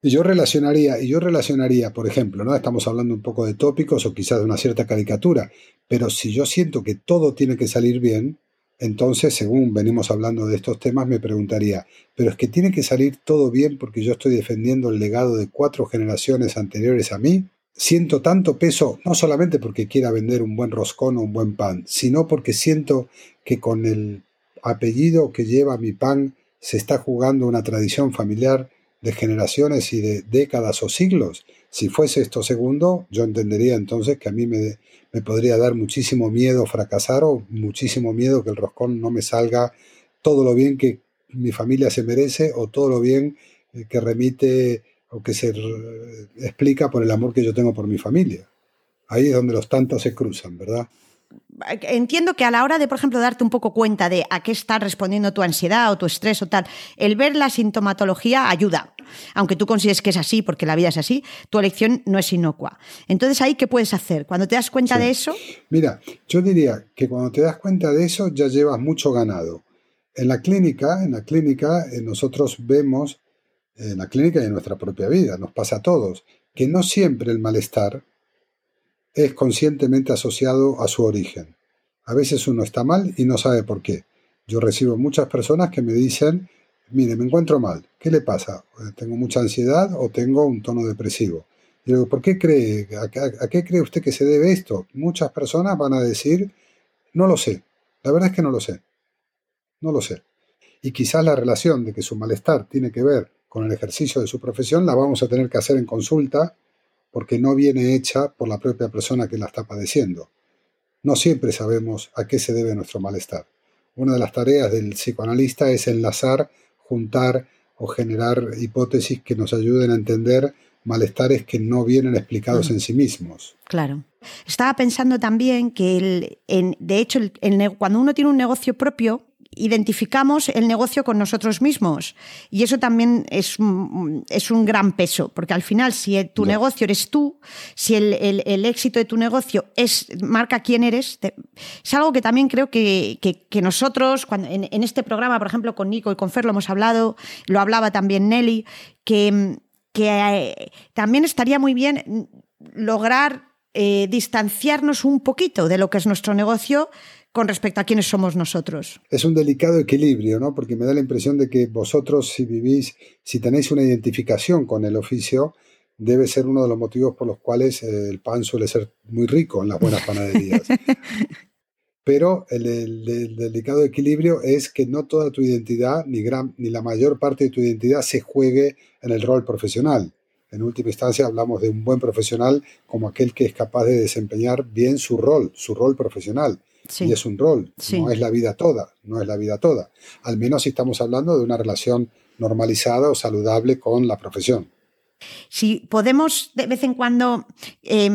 Y yo relacionaría, y yo relacionaría, por ejemplo, ¿no? Estamos hablando un poco de tópicos o quizás de una cierta caricatura, pero si yo siento que todo tiene que salir bien, entonces, según venimos hablando de estos temas, me preguntaría, pero es que tiene que salir todo bien porque yo estoy defendiendo el legado de cuatro generaciones anteriores a mí. Siento tanto peso, no solamente porque quiera vender un buen roscón o un buen pan, sino porque siento que con el apellido que lleva mi pan se está jugando una tradición familiar de generaciones y de décadas o siglos. Si fuese esto segundo, yo entendería entonces que a mí me, me podría dar muchísimo miedo fracasar o muchísimo miedo que el roscón no me salga todo lo bien que mi familia se merece o todo lo bien eh, que remite o que se explica por el amor que yo tengo por mi familia. Ahí es donde los tantos se cruzan, ¿verdad? Entiendo que a la hora de, por ejemplo, darte un poco cuenta de a qué está respondiendo tu ansiedad o tu estrés o tal, el ver la sintomatología ayuda. Aunque tú consideres que es así, porque la vida es así, tu elección no es inocua. Entonces, ¿ahí qué puedes hacer? Cuando te das cuenta Sí. de eso, Mira, yo diría que cuando te das cuenta de eso ya llevas mucho ganado. En la clínica, en la clínica eh, nosotros vemos, en la clínica y en nuestra propia vida, nos pasa a todos, que no siempre el malestar es conscientemente asociado a su origen. A veces uno está mal y no sabe por qué. Yo recibo muchas personas que me dicen, mire, me encuentro mal, ¿qué le pasa? ¿Tengo mucha ansiedad o tengo un tono depresivo? Y digo, ¿por qué cree, a, a- a qué cree usted que se debe esto? Muchas personas van a decir, no lo sé. La verdad es que no lo sé. No lo sé. Y quizás la relación de que su malestar tiene que ver con el ejercicio de su profesión la vamos a tener que hacer en consulta porque no viene hecha por la propia persona que la está padeciendo. No siempre sabemos a qué se debe nuestro malestar. Una de las tareas del psicoanalista es enlazar, juntar o generar hipótesis que nos ayuden a entender malestares que no vienen explicados Mm. en sí mismos. claro. Estaba pensando también que, el, en- de hecho, el- el ne- cuando uno tiene un negocio propio, identificamos el negocio con nosotros mismos. Y eso también es un, es un gran peso, porque al final, si tu negocio eres tú, si el, el- el éxito de tu negocio es marca quién eres, te- es algo que también creo que, que- que nosotros, cuando, en, en este programa, por ejemplo, con Nico y con Fer lo hemos hablado, lo hablaba también Nelly, que, que eh, también estaría muy bien lograr eh, distanciarnos un poquito de lo que es nuestro negocio con respecto a quiénes somos nosotros. Es un delicado equilibrio, ¿no? Porque me da la impresión de que vosotros, si vivís, si tenéis una identificación con el oficio, debe ser uno de los motivos por los cuales eh, el pan suele ser muy rico en las buenas panaderías. Pero el, el- el delicado equilibrio es que no toda tu identidad, ni, gran, ni la mayor parte de tu identidad, se juegue en el rol profesional. En última instancia, hablamos de un buen profesional como aquel que es capaz de desempeñar bien su rol, su rol profesional. Sí. Y es un rol, Sí. no es la vida toda, no es la vida toda. Al menos si estamos hablando de una relación normalizada o saludable con la profesión. Si podemos de vez en cuando eh,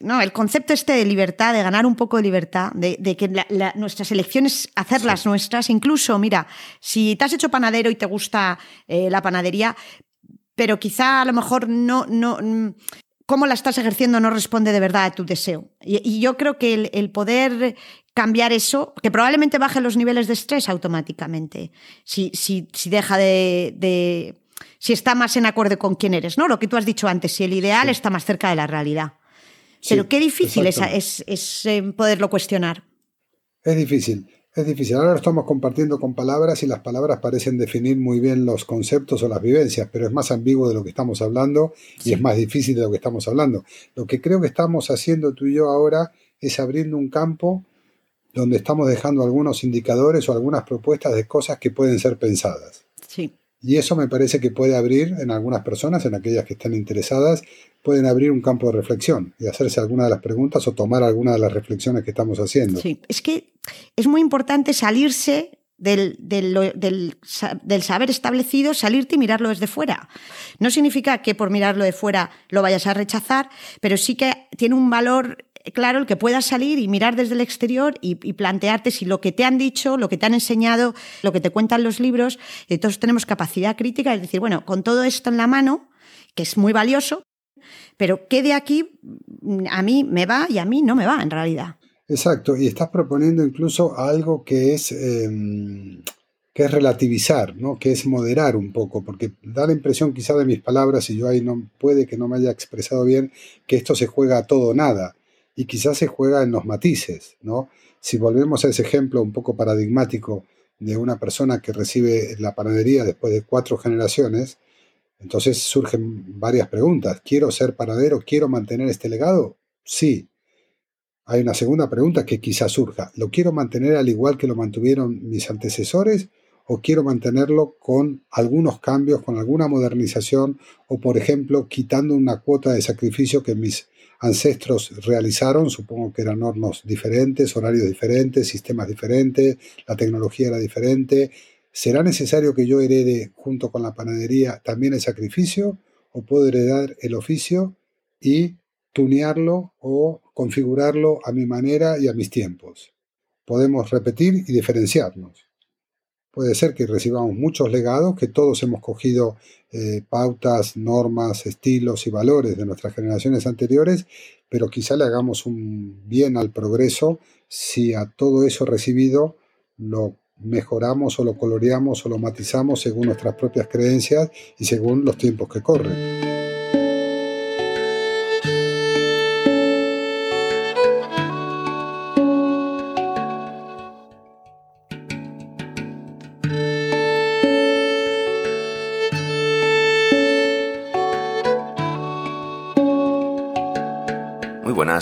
no, el concepto este de libertad, de ganar un poco de libertad, de, de que la- la- nuestras elecciones, hacerlas nuestras, incluso, mira, si te has hecho panadero y te gusta eh, la panadería, pero quizá a lo mejor no, no, mm, cómo la estás ejerciendo no responde de verdad a tu deseo. Y, y yo creo que el, el poder cambiar eso, que probablemente baje los niveles de estrés automáticamente, si, si, si deja de, de- si está más en acuerdo con quién eres, ¿no? Lo que tú has dicho antes, si el ideal está más cerca de la realidad. Sí, Pero qué difícil es, es, eh, poderlo cuestionar. Es difícil, es difícil. Ahora lo estamos compartiendo con palabras y las palabras parecen definir muy bien los conceptos o las vivencias, pero es más ambiguo de lo que estamos hablando y es más difícil de lo que estamos hablando. Lo que creo que estamos haciendo tú y yo ahora es abriendo un campo donde estamos dejando algunos indicadores o algunas propuestas de cosas que pueden ser pensadas. Y eso me parece que puede abrir en algunas personas, en aquellas que están interesadas, pueden abrir un campo de reflexión y hacerse alguna de las preguntas o tomar alguna de las reflexiones que estamos haciendo. Sí, es que es muy importante salirse del, del- del saber establecido, salirte y mirarlo desde fuera. No significa que por mirarlo de fuera lo vayas a rechazar, pero sí que tiene un valor claro el que puedas salir y mirar desde el exterior y, plantearte si lo que te han dicho, lo que te han enseñado, lo que te cuentan los libros, y todos tenemos capacidad crítica, es decir, bueno, con todo esto en la mano, que es muy valioso, pero ¿qué de aquí mm, a mí me va y a mí no me va en realidad? Exacto, y estás proponiendo incluso algo que es, eh, que es relativizar, ¿no? que es moderar un poco, porque da la impresión quizá de mis palabras, y yo ahí no puede que no me haya expresado bien, que esto se juega a todo o nada, y quizás se juega en los matices, ¿no? Si volvemos a ese ejemplo un poco paradigmático de una persona que recibe la panadería después de cuatro generaciones, entonces surgen varias preguntas. ¿Quiero ser panadero? ¿Quiero mantener este legado? Sí. Hay una segunda pregunta que quizás surja. ¿Lo quiero mantener al igual que lo mantuvieron mis antecesores? ¿O quiero mantenerlo con algunos cambios, con alguna modernización? O, por ejemplo, quitando una cuota de sacrificio que mis ancestros realizaron, supongo que eran hornos diferentes, horarios diferentes, sistemas diferentes, la tecnología era diferente. ¿Será necesario que yo herede junto con la panadería también el sacrificio? ¿O puedo heredar el oficio y tunearlo o configurarlo a mi manera y a mis tiempos? Podemos repetir y diferenciarnos. Puede ser que recibamos muchos legados, que todos hemos cogido eh, pautas, normas, estilos y valores de nuestras generaciones anteriores, pero quizá le hagamos un bien al progreso si a todo eso recibido lo mejoramos o lo coloreamos o lo matizamos según nuestras propias creencias y según los tiempos que corren.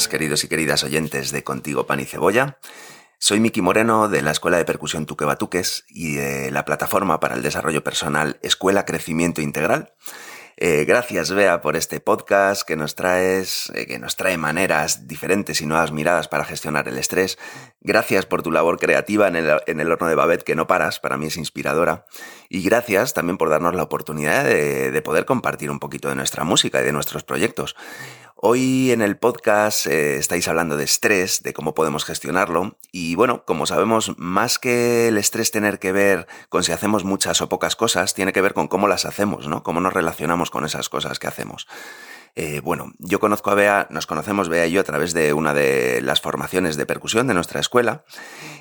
Queridos y queridas oyentes de Contigo Pan y Cebolla. Soy Miki Moreno de la Escuela de Percusión Tuque Batuques y de la plataforma para el desarrollo personal Escuela Crecimiento Integral. Eh, gracias, Bea, por este podcast que nos traes, eh, que nos trae maneras diferentes y nuevas miradas para gestionar el estrés. Gracias por tu labor creativa en el, en el horno de Babette, que no paras, para mí es inspiradora. Y gracias también por darnos la oportunidad de poder compartir un poquito de nuestra música y de nuestros proyectos. Hoy en el podcast eh, estáis hablando de estrés, de cómo podemos gestionarlo y bueno, como sabemos, más que el estrés tener que ver con si hacemos muchas o pocas cosas, tiene que ver con cómo las hacemos, ¿no? Cómo nos relacionamos con esas cosas que hacemos. Eh, bueno, yo conozco a Bea, nos conocemos Bea y yo a través de una de las formaciones de percusión de nuestra escuela,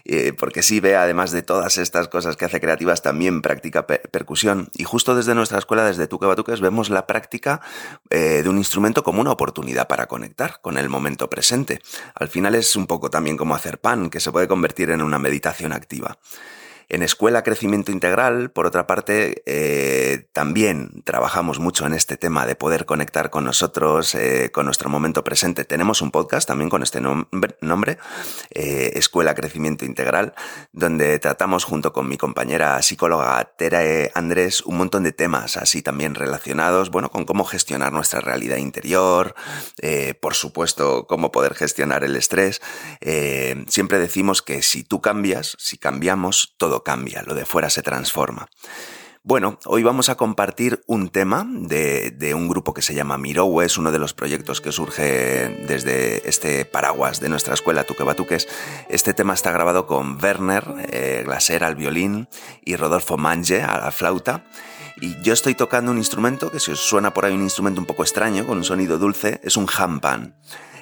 eh, porque sí, Bea, además de todas estas cosas que hace creativas, también practica per percusión. Y justo desde nuestra escuela, desde Tuque Batuques, vemos la práctica eh, de un instrumento como una oportunidad para conectar con el momento presente. Al final es un poco también como hacer pan, que se puede convertir en una meditación activa. En Escuela Crecimiento Integral, por otra parte, eh, también trabajamos mucho en este tema de poder conectar con nosotros, eh, con nuestro momento presente. Tenemos un podcast también con este nombre, eh, Escuela Crecimiento Integral, donde tratamos junto con mi compañera psicóloga Tere Andrés un montón de temas así también relacionados, bueno, con cómo gestionar nuestra realidad interior, por supuesto, cómo poder gestionar el estrés. Siempre decimos que si tú cambias, si cambiamos, todo cambia, lo de fuera se transforma. Bueno, hoy vamos a compartir un tema de, de, un grupo que se llama Mirowe, es uno de los proyectos que surge desde este paraguas de nuestra escuela Tuquebatuques. Este tema está grabado con Werner eh, Glaser al violín y Rodolfo Mange a la flauta. Y yo estoy tocando un instrumento que si os suena por ahí un instrumento un poco extraño, con un sonido dulce, es un hampan.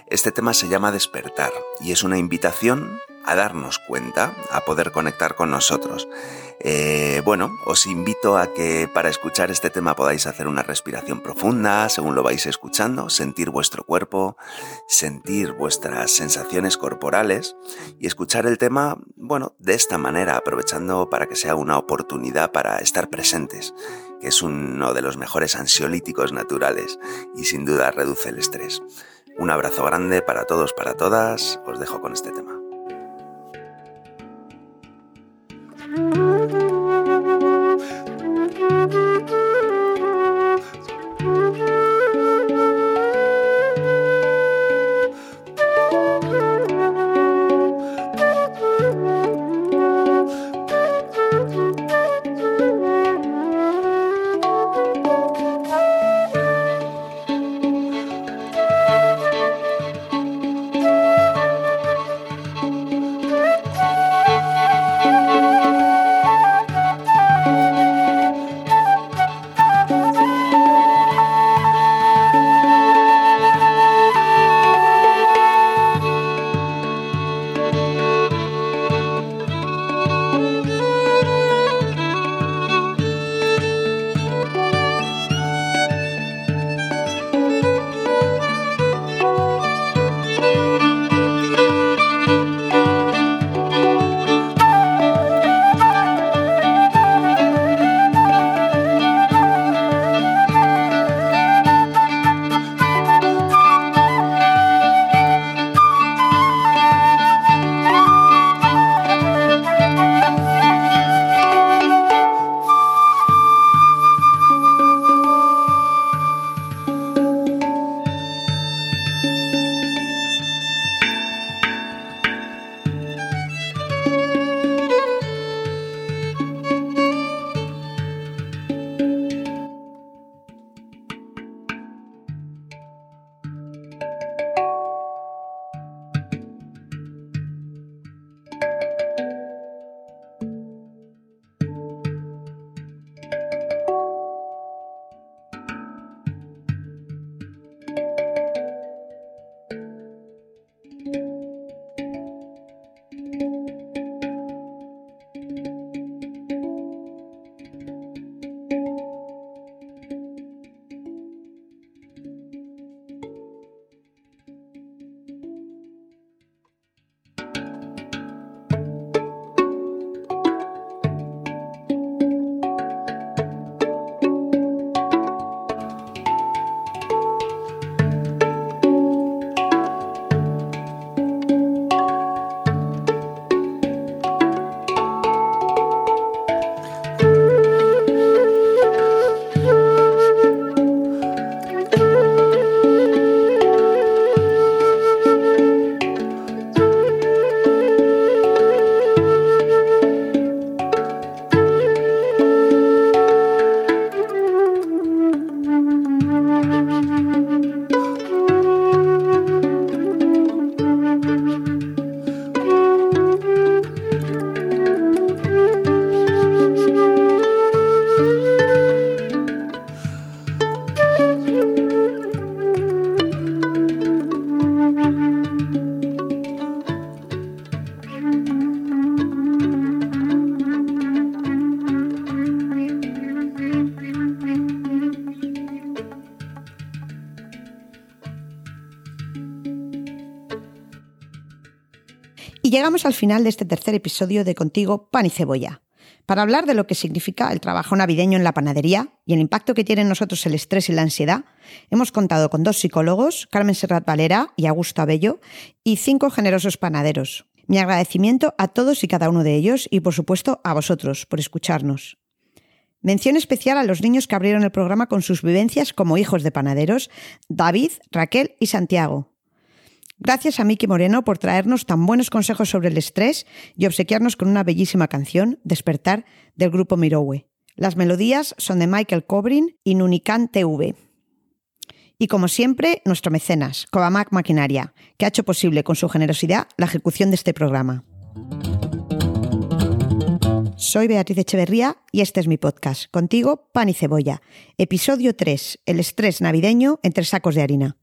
Este tema se llama Despertar y es una invitación a darnos cuenta, a poder conectar con nosotros. Eh, bueno, os invito a que para escuchar este tema podáis hacer una respiración profunda según lo vais escuchando, sentir vuestro cuerpo, sentir vuestras sensaciones corporales y escuchar el tema, bueno, de esta manera, aprovechando para que sea una oportunidad para estar presentes, que es uno de los mejores ansiolíticos naturales y sin duda reduce el estrés. Un abrazo grande para todos, para todas. Os dejo con este tema. Y llegamos al final de este tercer episodio de Contigo Pan y Cebolla, para hablar de lo que significa el trabajo navideño en la panadería y el impacto que tiene en nosotros el estrés y la ansiedad. Hemos contado con dos psicólogos, Carmen Serrat Valera y Augusto Abello, y cinco generosos panaderos. Mi agradecimiento a todos y cada uno de ellos y, por supuesto, a vosotros por escucharnos. Mención especial a los niños que abrieron el programa con sus vivencias como hijos de panaderos, David, Raquel y Santiago. Gracias a Miki Moreno por traernos tan buenos consejos sobre el estrés y obsequiarnos con una bellísima canción, Despertar, del grupo Mirowe. Las melodías son de Michael Cobrin y Nunican TV. Y como siempre, nuestro mecenas, Covamac Maquinaria, que ha hecho posible con su generosidad la ejecución de este programa. Soy Beatriz Echeverría y este es mi podcast. Contigo, Pan y Cebolla. Episodio 3. El estrés navideño entre sacos de harina.